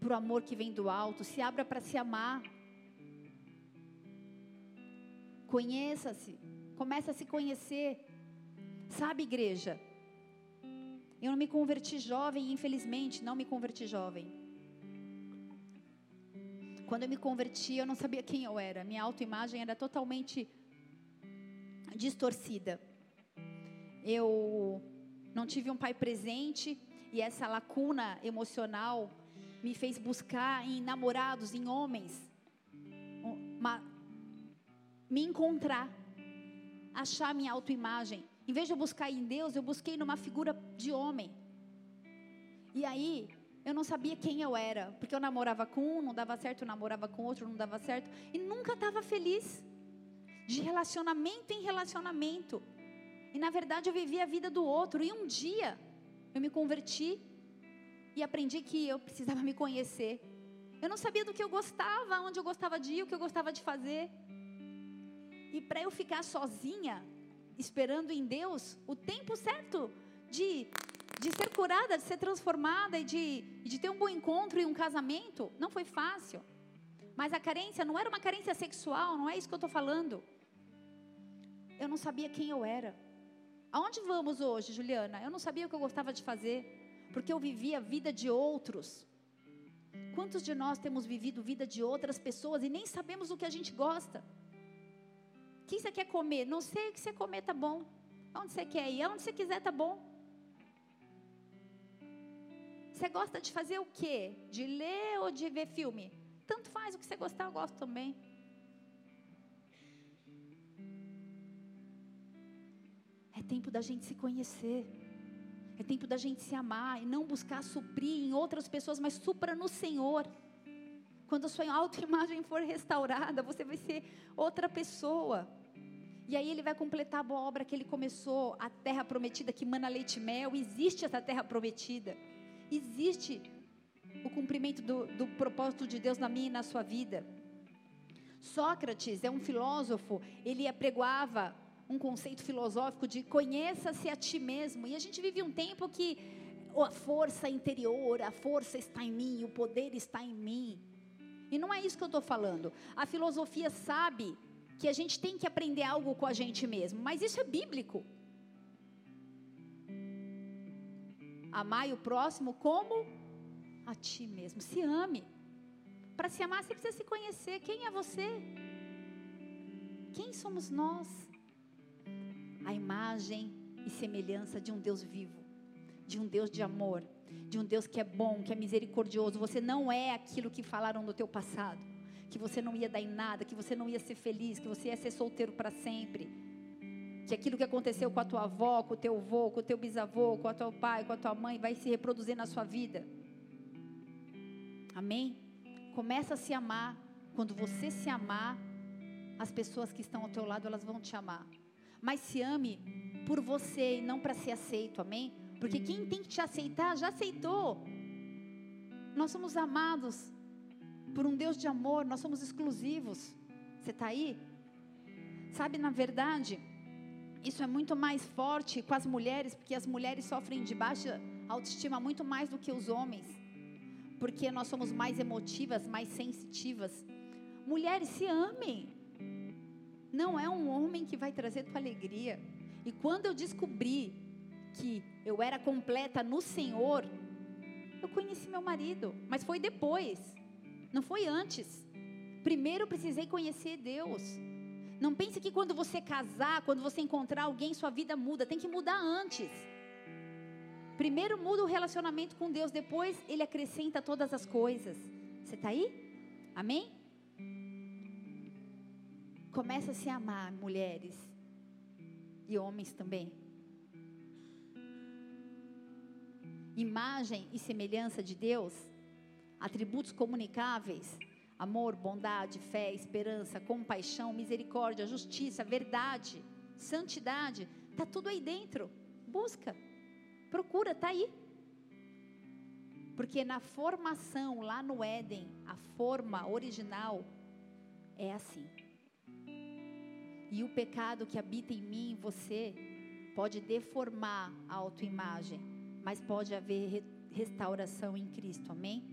A: para o amor que vem do alto. Se abra para se amar. Conheça-se. Comece a se conhecer. Sabe, igreja? Eu não me converti jovem, infelizmente, não me converti jovem. Quando eu me converti, eu não sabia quem eu era. Minha autoimagem era totalmente distorcida. Eu não tive um pai presente e essa lacuna emocional me fez buscar em namorados, em homens, uma, me encontrar, achar minha autoimagem. Em vez de eu buscar em Deus, eu busquei numa figura de homem. E aí, eu não sabia quem eu era, porque eu namorava com um, não dava certo, eu namorava com outro, não dava certo, e nunca estava feliz. De relacionamento em relacionamento. E na verdade eu vivia a vida do outro, e um dia eu me converti e aprendi que eu precisava me conhecer. Eu não sabia do que eu gostava, onde eu gostava de ir, o que eu gostava de fazer. E para eu ficar sozinha, esperando em Deus o tempo certo de de ser curada, de ser transformada e de, de ter um bom encontro e um casamento, não foi fácil. Mas a carência não era uma carência sexual, não é isso que eu estou falando. Eu não sabia quem eu era. Aonde vamos hoje, Juliana? Eu não sabia o que eu gostava de fazer, porque eu vivia a vida de outros. Quantos de nós temos vivido vida de outras pessoas e nem sabemos o que a gente gosta? O que você quer comer? Não sei o que você comer, tá bom. Onde você quer ir? Onde você quiser, tá bom. Você gosta de fazer o quê? De ler ou de ver filme? Tanto faz o que você gostar, eu gosto também. É tempo da gente se conhecer. É tempo da gente se amar e não buscar suprir em outras pessoas, mas supra no Senhor. Quando a sua autoimagem for restaurada, você vai ser outra pessoa. E aí ele vai completar a boa obra que ele começou, a terra prometida que mana leite e mel. Existe essa terra prometida. Existe o cumprimento do, do propósito de Deus na minha e na sua vida. Sócrates é um filósofo, ele apregoava um conceito filosófico de conheça-se a ti mesmo. E a gente vive um tempo que a força interior, a força está em mim, o poder está em mim. E não é isso que eu estou falando. A filosofia sabe que a gente tem que aprender algo com a gente mesmo, mas isso é bíblico. Amai o próximo como a ti mesmo. Se ame. Para se amar, você precisa se conhecer. Quem é você? Quem somos nós? a imagem e semelhança de um Deus vivo, de um Deus de amor, de um Deus que é bom, que é misericordioso. Você não é aquilo que falaram no teu passado, que você não ia dar em nada, que você não ia ser feliz, que você ia ser solteiro para sempre. Que aquilo que aconteceu com a tua avó, com o teu avô, com o teu bisavô, com o teu pai, com a tua mãe, vai se reproduzir na sua vida. Amém? Começa a se amar. Quando você se amar, as pessoas que estão ao teu lado, elas vão te amar mas se ame por você e não para ser aceito, amém? Porque quem tem que te aceitar já aceitou. Nós somos amados por um Deus de amor, nós somos exclusivos. Você está aí? Sabe, na verdade, isso é muito mais forte com as mulheres, porque as mulheres sofrem de baixa autoestima muito mais do que os homens, porque nós somos mais emotivas, mais sensitivas. Mulheres, se amem não é um homem que vai trazer tua alegria. E quando eu descobri que eu era completa no Senhor, eu conheci meu marido, mas foi depois, não foi antes. Primeiro eu precisei conhecer Deus. Não pense que quando você casar, quando você encontrar alguém, sua vida muda. Tem que mudar antes. Primeiro muda o relacionamento com Deus, depois ele acrescenta todas as coisas. Você está aí? Amém? Começa a se amar, mulheres e homens também. Imagem e semelhança de Deus, atributos comunicáveis, amor, bondade, fé, esperança, compaixão, misericórdia, justiça, verdade, santidade, está tudo aí dentro. Busca, procura, está aí. Porque na formação, lá no Éden, a forma original é assim. E o pecado que habita em mim, você, pode deformar a autoimagem, mas pode haver restauração em Cristo, amém?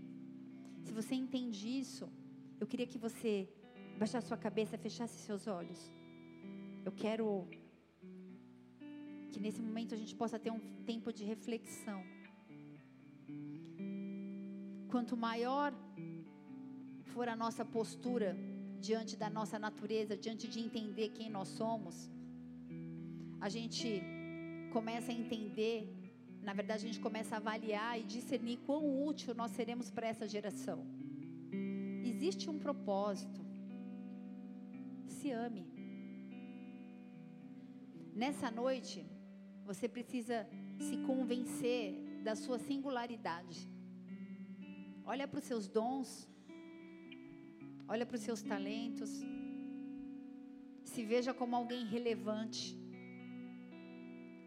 A: Se você entende isso, eu queria que você baixasse sua cabeça, fechasse seus olhos. Eu quero que nesse momento a gente possa ter um tempo de reflexão. Quanto maior for a nossa postura, diante da nossa natureza, diante de entender quem nós somos, a gente começa a entender, na verdade, a gente começa a avaliar e discernir quão útil nós seremos para essa geração. Existe um propósito. Se ame. Nessa noite, você precisa se convencer da sua singularidade. Olha para os seus dons, Olha para os seus talentos. Se veja como alguém relevante.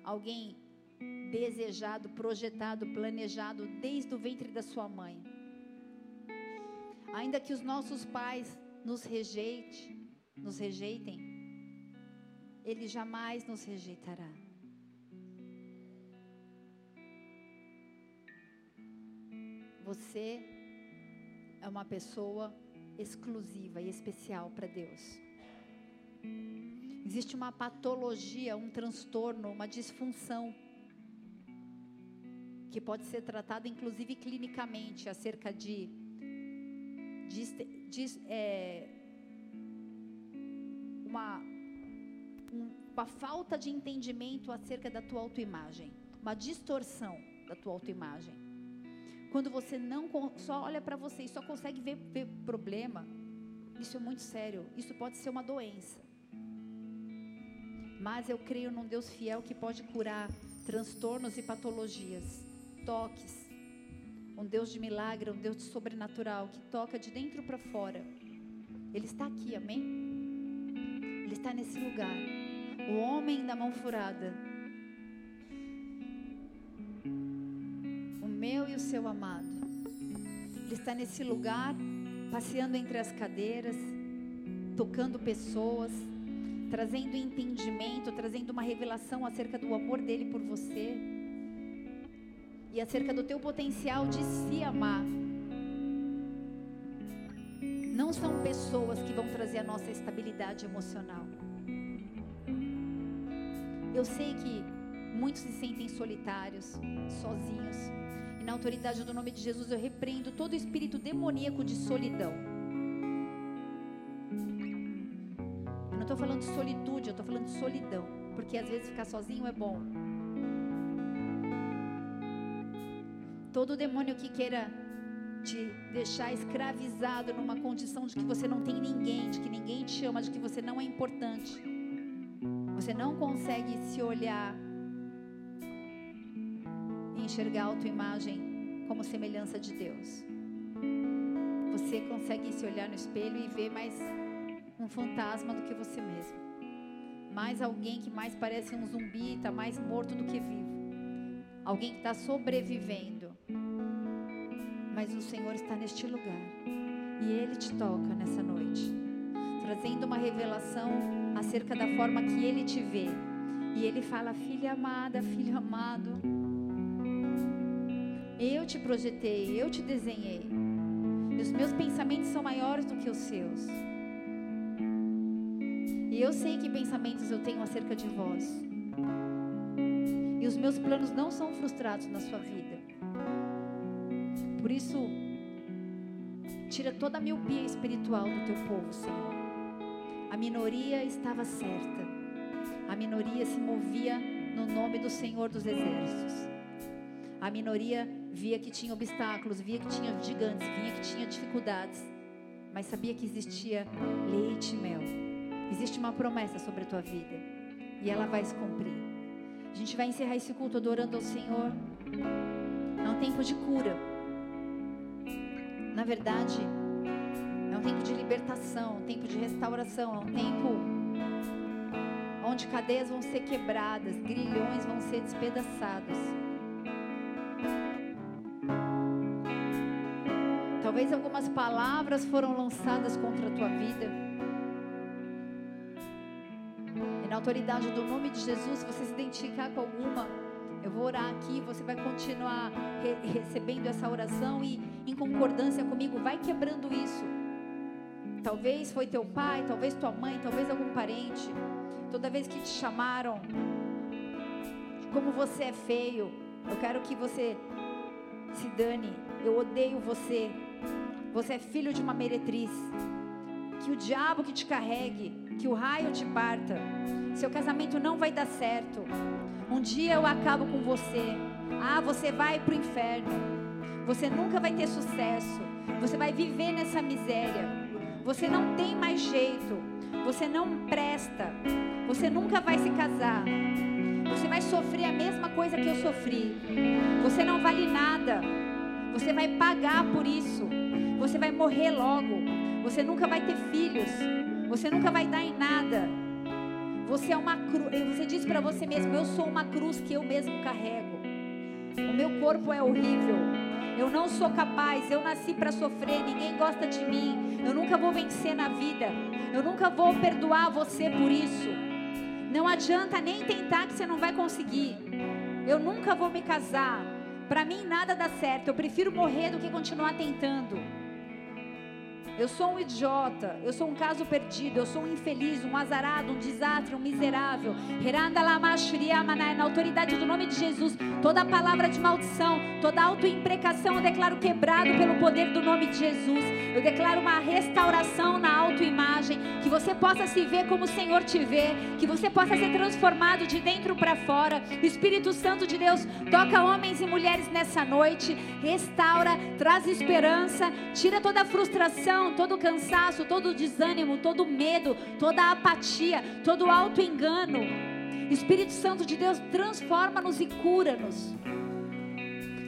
A: Alguém desejado, projetado, planejado desde o ventre da sua mãe. Ainda que os nossos pais nos rejeitem, nos rejeitem, ele jamais nos rejeitará. Você é uma pessoa exclusiva e especial para Deus. Existe uma patologia, um transtorno, uma disfunção que pode ser tratada inclusive clinicamente acerca de de, é, uma, um, uma falta de entendimento acerca da tua autoimagem, uma distorção da tua autoimagem. Quando você não só olha para você e só consegue ver, ver problema, isso é muito sério. Isso pode ser uma doença. Mas eu creio num Deus fiel que pode curar transtornos e patologias, toques. Um Deus de milagre, um Deus de sobrenatural que toca de dentro para fora. Ele está aqui, amém? Ele está nesse lugar. O homem da mão furada. O meu e o seu amado. Ele está nesse lugar, passeando entre as cadeiras, tocando pessoas trazendo entendimento, trazendo uma revelação acerca do amor dele por você e acerca do teu potencial de se amar. Não são pessoas que vão trazer a nossa estabilidade emocional. Eu sei que muitos se sentem solitários, sozinhos. E na autoridade do nome de Jesus eu repreendo todo espírito demoníaco de solidão. não estou falando de solitude, eu estou falando de solidão. Porque às vezes ficar sozinho é bom. Todo demônio que queira te deixar escravizado numa condição de que você não tem ninguém, de que ninguém te ama, de que você não é importante. Você não consegue se olhar e enxergar a autoimagem como semelhança de Deus. Você consegue se olhar no espelho e ver mais um fantasma do que você mesmo. Mais alguém que mais parece um zumbi, está mais morto do que vivo. Alguém que está sobrevivendo. Mas o Senhor está neste lugar. E Ele te toca nessa noite. Trazendo uma revelação acerca da forma que Ele te vê. E Ele fala: Filha amada, filho amado. Eu te projetei, eu te desenhei. E os meus pensamentos são maiores do que os seus. E eu sei que pensamentos eu tenho acerca de vós. E os meus planos não são frustrados na sua vida. Por isso, tira toda a miopia espiritual do teu povo, Senhor. A minoria estava certa. A minoria se movia no nome do Senhor dos Exércitos. A minoria via que tinha obstáculos, via que tinha gigantes, via que tinha dificuldades, mas sabia que existia leite e mel. Existe uma promessa sobre a tua vida e ela vai se cumprir. A gente vai encerrar esse culto adorando ao Senhor. É um tempo de cura. Na verdade, é um tempo de libertação, um tempo de restauração, é um tempo onde cadeias vão ser quebradas, grilhões vão ser despedaçados. Talvez algumas palavras foram lançadas contra a tua vida. na autoridade do nome de Jesus, você se identificar com alguma, eu vou orar aqui, você vai continuar re recebendo essa oração e em concordância comigo, vai quebrando isso. Talvez foi teu pai, talvez tua mãe, talvez algum parente. Toda vez que te chamaram, como você é feio, eu quero que você se dane. Eu odeio você. Você é filho de uma meretriz. Que o diabo que te carregue, que o raio te parta. Seu casamento não vai dar certo. Um dia eu acabo com você. Ah, você vai para o inferno. Você nunca vai ter sucesso. Você vai viver nessa miséria. Você não tem mais jeito. Você não presta. Você nunca vai se casar. Você vai sofrer a mesma coisa que eu sofri. Você não vale nada. Você vai pagar por isso. Você vai morrer logo. Você nunca vai ter filhos. Você nunca vai dar em nada. Você é uma cruz. Você diz para você mesmo: Eu sou uma cruz que eu mesmo carrego. O meu corpo é horrível. Eu não sou capaz. Eu nasci para sofrer. Ninguém gosta de mim. Eu nunca vou vencer na vida. Eu nunca vou perdoar você por isso. Não adianta nem tentar que você não vai conseguir. Eu nunca vou me casar. Para mim nada dá certo. Eu prefiro morrer do que continuar tentando. Eu sou um idiota, eu sou um caso perdido, eu sou um infeliz, um azarado, um desastre, um miserável. Na autoridade do nome de Jesus, toda palavra de maldição, toda autoimprecação eu declaro quebrado pelo poder do nome de Jesus. Eu declaro uma restauração na autoimagem, que você possa se ver como o Senhor te vê, que você possa ser transformado de dentro para fora. Espírito Santo de Deus toca homens e mulheres nessa noite, restaura, traz esperança, tira toda a frustração todo cansaço, todo desânimo, todo medo, toda apatia, todo auto-engano. Espírito Santo de Deus, transforma-nos e cura-nos.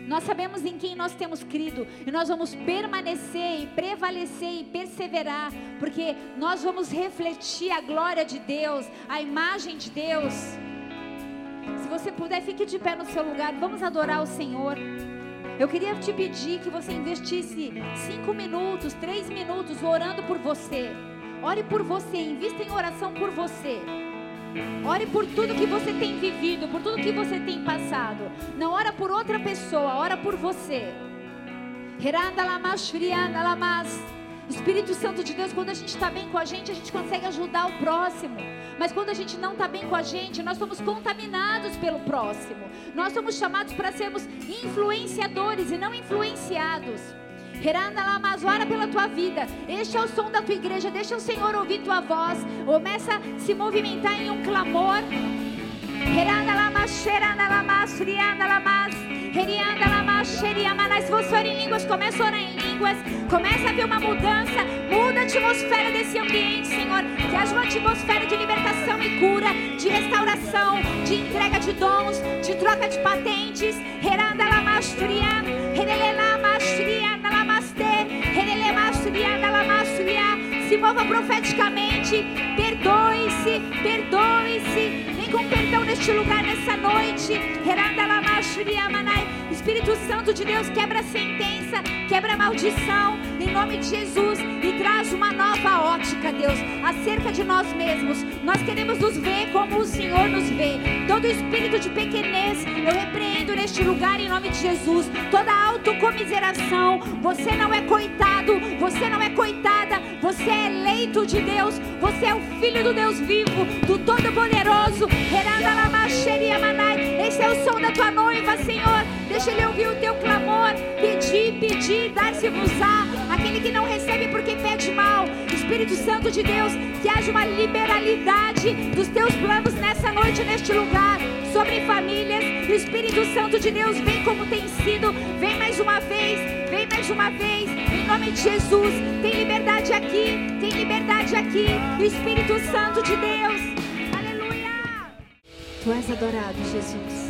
A: Nós sabemos em quem nós temos crido e nós vamos permanecer e prevalecer e perseverar, porque nós vamos refletir a glória de Deus, a imagem de Deus. Se você puder, fique de pé no seu lugar, vamos adorar o Senhor. Eu queria te pedir que você investisse cinco minutos, três minutos orando por você. Ore por você, invista em oração por você. Ore por tudo que você tem vivido, por tudo que você tem passado. Não ora por outra pessoa, ora por você. Espírito Santo de Deus, quando a gente está bem com a gente, a gente consegue ajudar o próximo. Mas quando a gente não está bem com a gente, nós somos contaminados pelo próximo. Nós somos chamados para sermos influenciadores e não influenciados. Heranda Lamas, ora pela tua vida. Este é o som da tua igreja. Deixa o Senhor ouvir tua voz. Começa a se movimentar em um clamor. Heranda Lamas, Xeranda Lamas, Frianda Lamas. Se você em línguas, começa a orar em línguas. Começa a ver uma mudança. Muda a atmosfera desse ambiente, Senhor. Que haja uma atmosfera de libertação e cura, de restauração, de entrega de dons, de troca de patentes. Heranda lamastria, herelena mastria, nalamaste, herele mastria, nalamastria. Se mova profeticamente. Perdoe-se, perdoe-se. Vem com perdão neste lugar, nessa noite. Heranda lamastria, manai. Espírito Santo de Deus, quebra a sentença, quebra a maldição, em nome de Jesus, e traz uma nova ótica, Deus, acerca de nós mesmos. Nós queremos nos ver como o Senhor nos vê. Todo espírito de pequenez, eu repreendo neste lugar em nome de Jesus. Toda autocomiseração, você não é coitado, você não é coitada, você é eleito de Deus, você é o filho do Deus vivo, do Todo-Poderoso. Esse é o som da tua noiva, Senhor. Deixa ele ouvir o teu clamor. Pedir, pedir, dar-se-vos-á. Aquele que não recebe porque pede mal. Espírito Santo de Deus, que haja uma liberalidade dos teus planos nessa noite, neste lugar, sobre famílias. Espírito Santo de Deus, vem como tem sido. Vem mais uma vez, vem mais uma vez. Em nome de Jesus, tem liberdade aqui, tem liberdade aqui. Espírito Santo de Deus. Aleluia. Tu és adorado, Jesus.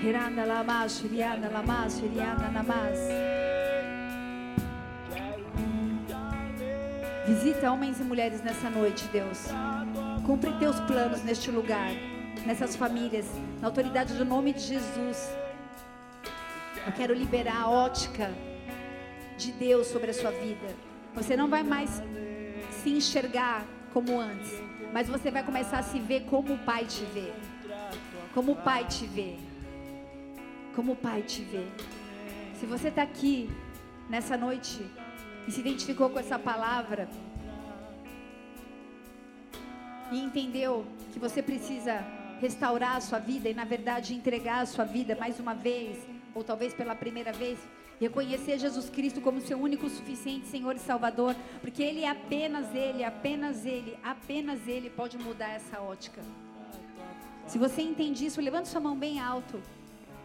A: Hiranda lamas, Hirianda lamas, Hirianda namas. Visita homens e mulheres nessa noite, Deus. Cumpre teus planos neste lugar, nessas famílias, na autoridade do nome de Jesus. Eu quero liberar a ótica de Deus sobre a sua vida. Você não vai mais se enxergar como antes, mas você vai começar a se ver como o Pai te vê. Como o Pai te vê como o Pai te vê. Se você está aqui nessa noite e se identificou com essa palavra e entendeu que você precisa restaurar a sua vida e na verdade entregar a sua vida mais uma vez, ou talvez pela primeira vez, reconhecer Jesus Cristo como seu único suficiente Senhor e Salvador, porque Ele é apenas Ele, apenas Ele, apenas Ele pode mudar essa ótica. Se você entende isso, levante sua mão bem alto.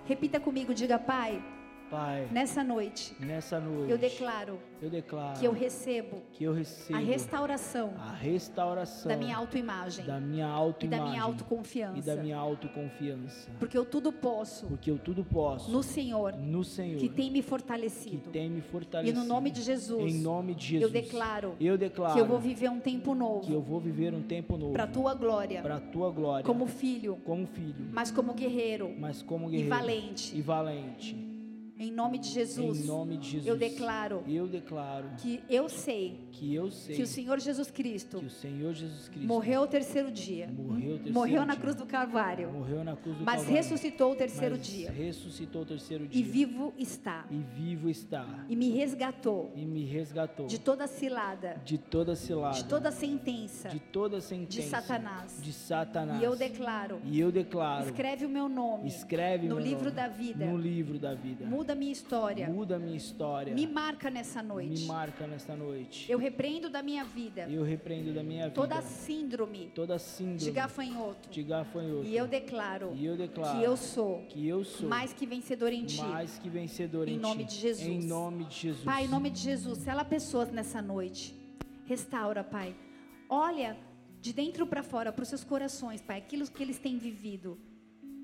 A: Repita comigo, diga Pai.
B: Pai,
A: nessa noite,
B: nessa noite,
A: eu declaro,
B: eu declaro
A: que eu recebo,
B: que eu recebo
A: a restauração,
B: a restauração
A: da minha autoimagem,
B: da minha autoimagem
A: e da minha autoconfiança,
B: e da minha autoconfiança,
A: porque eu tudo posso,
B: porque eu tudo posso
A: no Senhor,
B: no Senhor,
A: que tem me fortalecido,
B: que tem me fortalecido,
A: e no nome de Jesus,
B: em nome de Jesus,
A: eu declaro,
B: eu declaro
A: que eu vou viver um tempo novo,
B: que eu vou viver um tempo novo,
A: para tua glória,
B: para tua glória,
A: como filho,
B: como filho,
A: mas como guerreiro,
B: mas como guerreiro
A: e valente,
B: e valente
A: Em nome de Jesus.
B: Em nome de Jesus.
A: Eu declaro
B: Eu declaro
A: que eu sei
B: que eu sei
A: que o Senhor Jesus Cristo
B: que o Senhor Jesus Cristo
A: morreu ao terceiro dia.
B: Morreu terceiro
A: Morreu na cruz do Calvário.
B: morreu na cruz do
A: Mas
B: Calvário,
A: ressuscitou ao terceiro
B: mas
A: dia.
B: ressuscitou o terceiro dia
A: E vivo está.
B: e vivo está
A: E me resgatou
B: e me resgatou
A: de toda cilada,
B: de toda cilada
A: de toda sentença
B: de toda sentença
A: de Satanás.
B: de Satanás
A: E eu declaro:
B: E eu declaro
A: escreve o meu nome
B: escreve
A: no livro
B: nome
A: da vida.
B: no livro da vida
A: Muda minha história.
B: muda minha história
A: Me marca nessa
B: me
A: noite.
B: marca nesta noite
A: Eu repreendo da minha vida
B: eu repreendo da minha vida
A: toda síndrome
B: toda síndrome
A: de gafanhoto.
B: de gafanhoto
A: E eu declaro
B: E eu declaro
A: que eu sou
B: que eu sou
A: mais que vencedor em ti.
B: mais que vencedor
A: Em
B: em,
A: nome
B: ti.
A: de Jesus.
B: Em nome de Jesus.
A: Pai, em nome de Jesus, sela pessoas nessa noite. Restaura, Pai. Olha de dentro para fora para os seus corações, Pai, aquilo que eles têm vivido.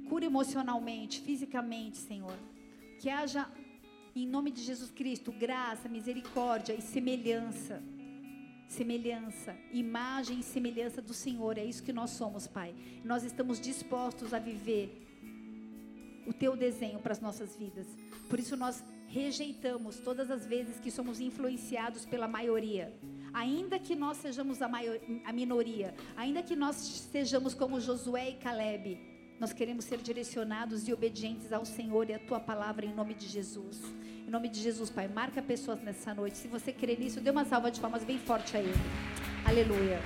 A: Cura emocionalmente, fisicamente, Senhor. Que haja, em nome de Jesus Cristo, graça, misericórdia e semelhança. Semelhança, imagem e semelhança do Senhor. É isso que nós somos, Pai. Nós estamos dispostos a viver o teu desenho para as nossas vidas. Por isso nós rejeitamos todas as vezes que somos influenciados pela maioria. Ainda que nós sejamos a, maior, a minoria, ainda que nós sejamos como Josué e Caleb, nós queremos ser direcionados e obedientes ao Senhor e à tua palavra em nome de Jesus. Em nome de Jesus, Pai, marca pessoas nessa noite. Se você crê nisso, dê uma salva de palmas bem forte a Ele. Aleluia.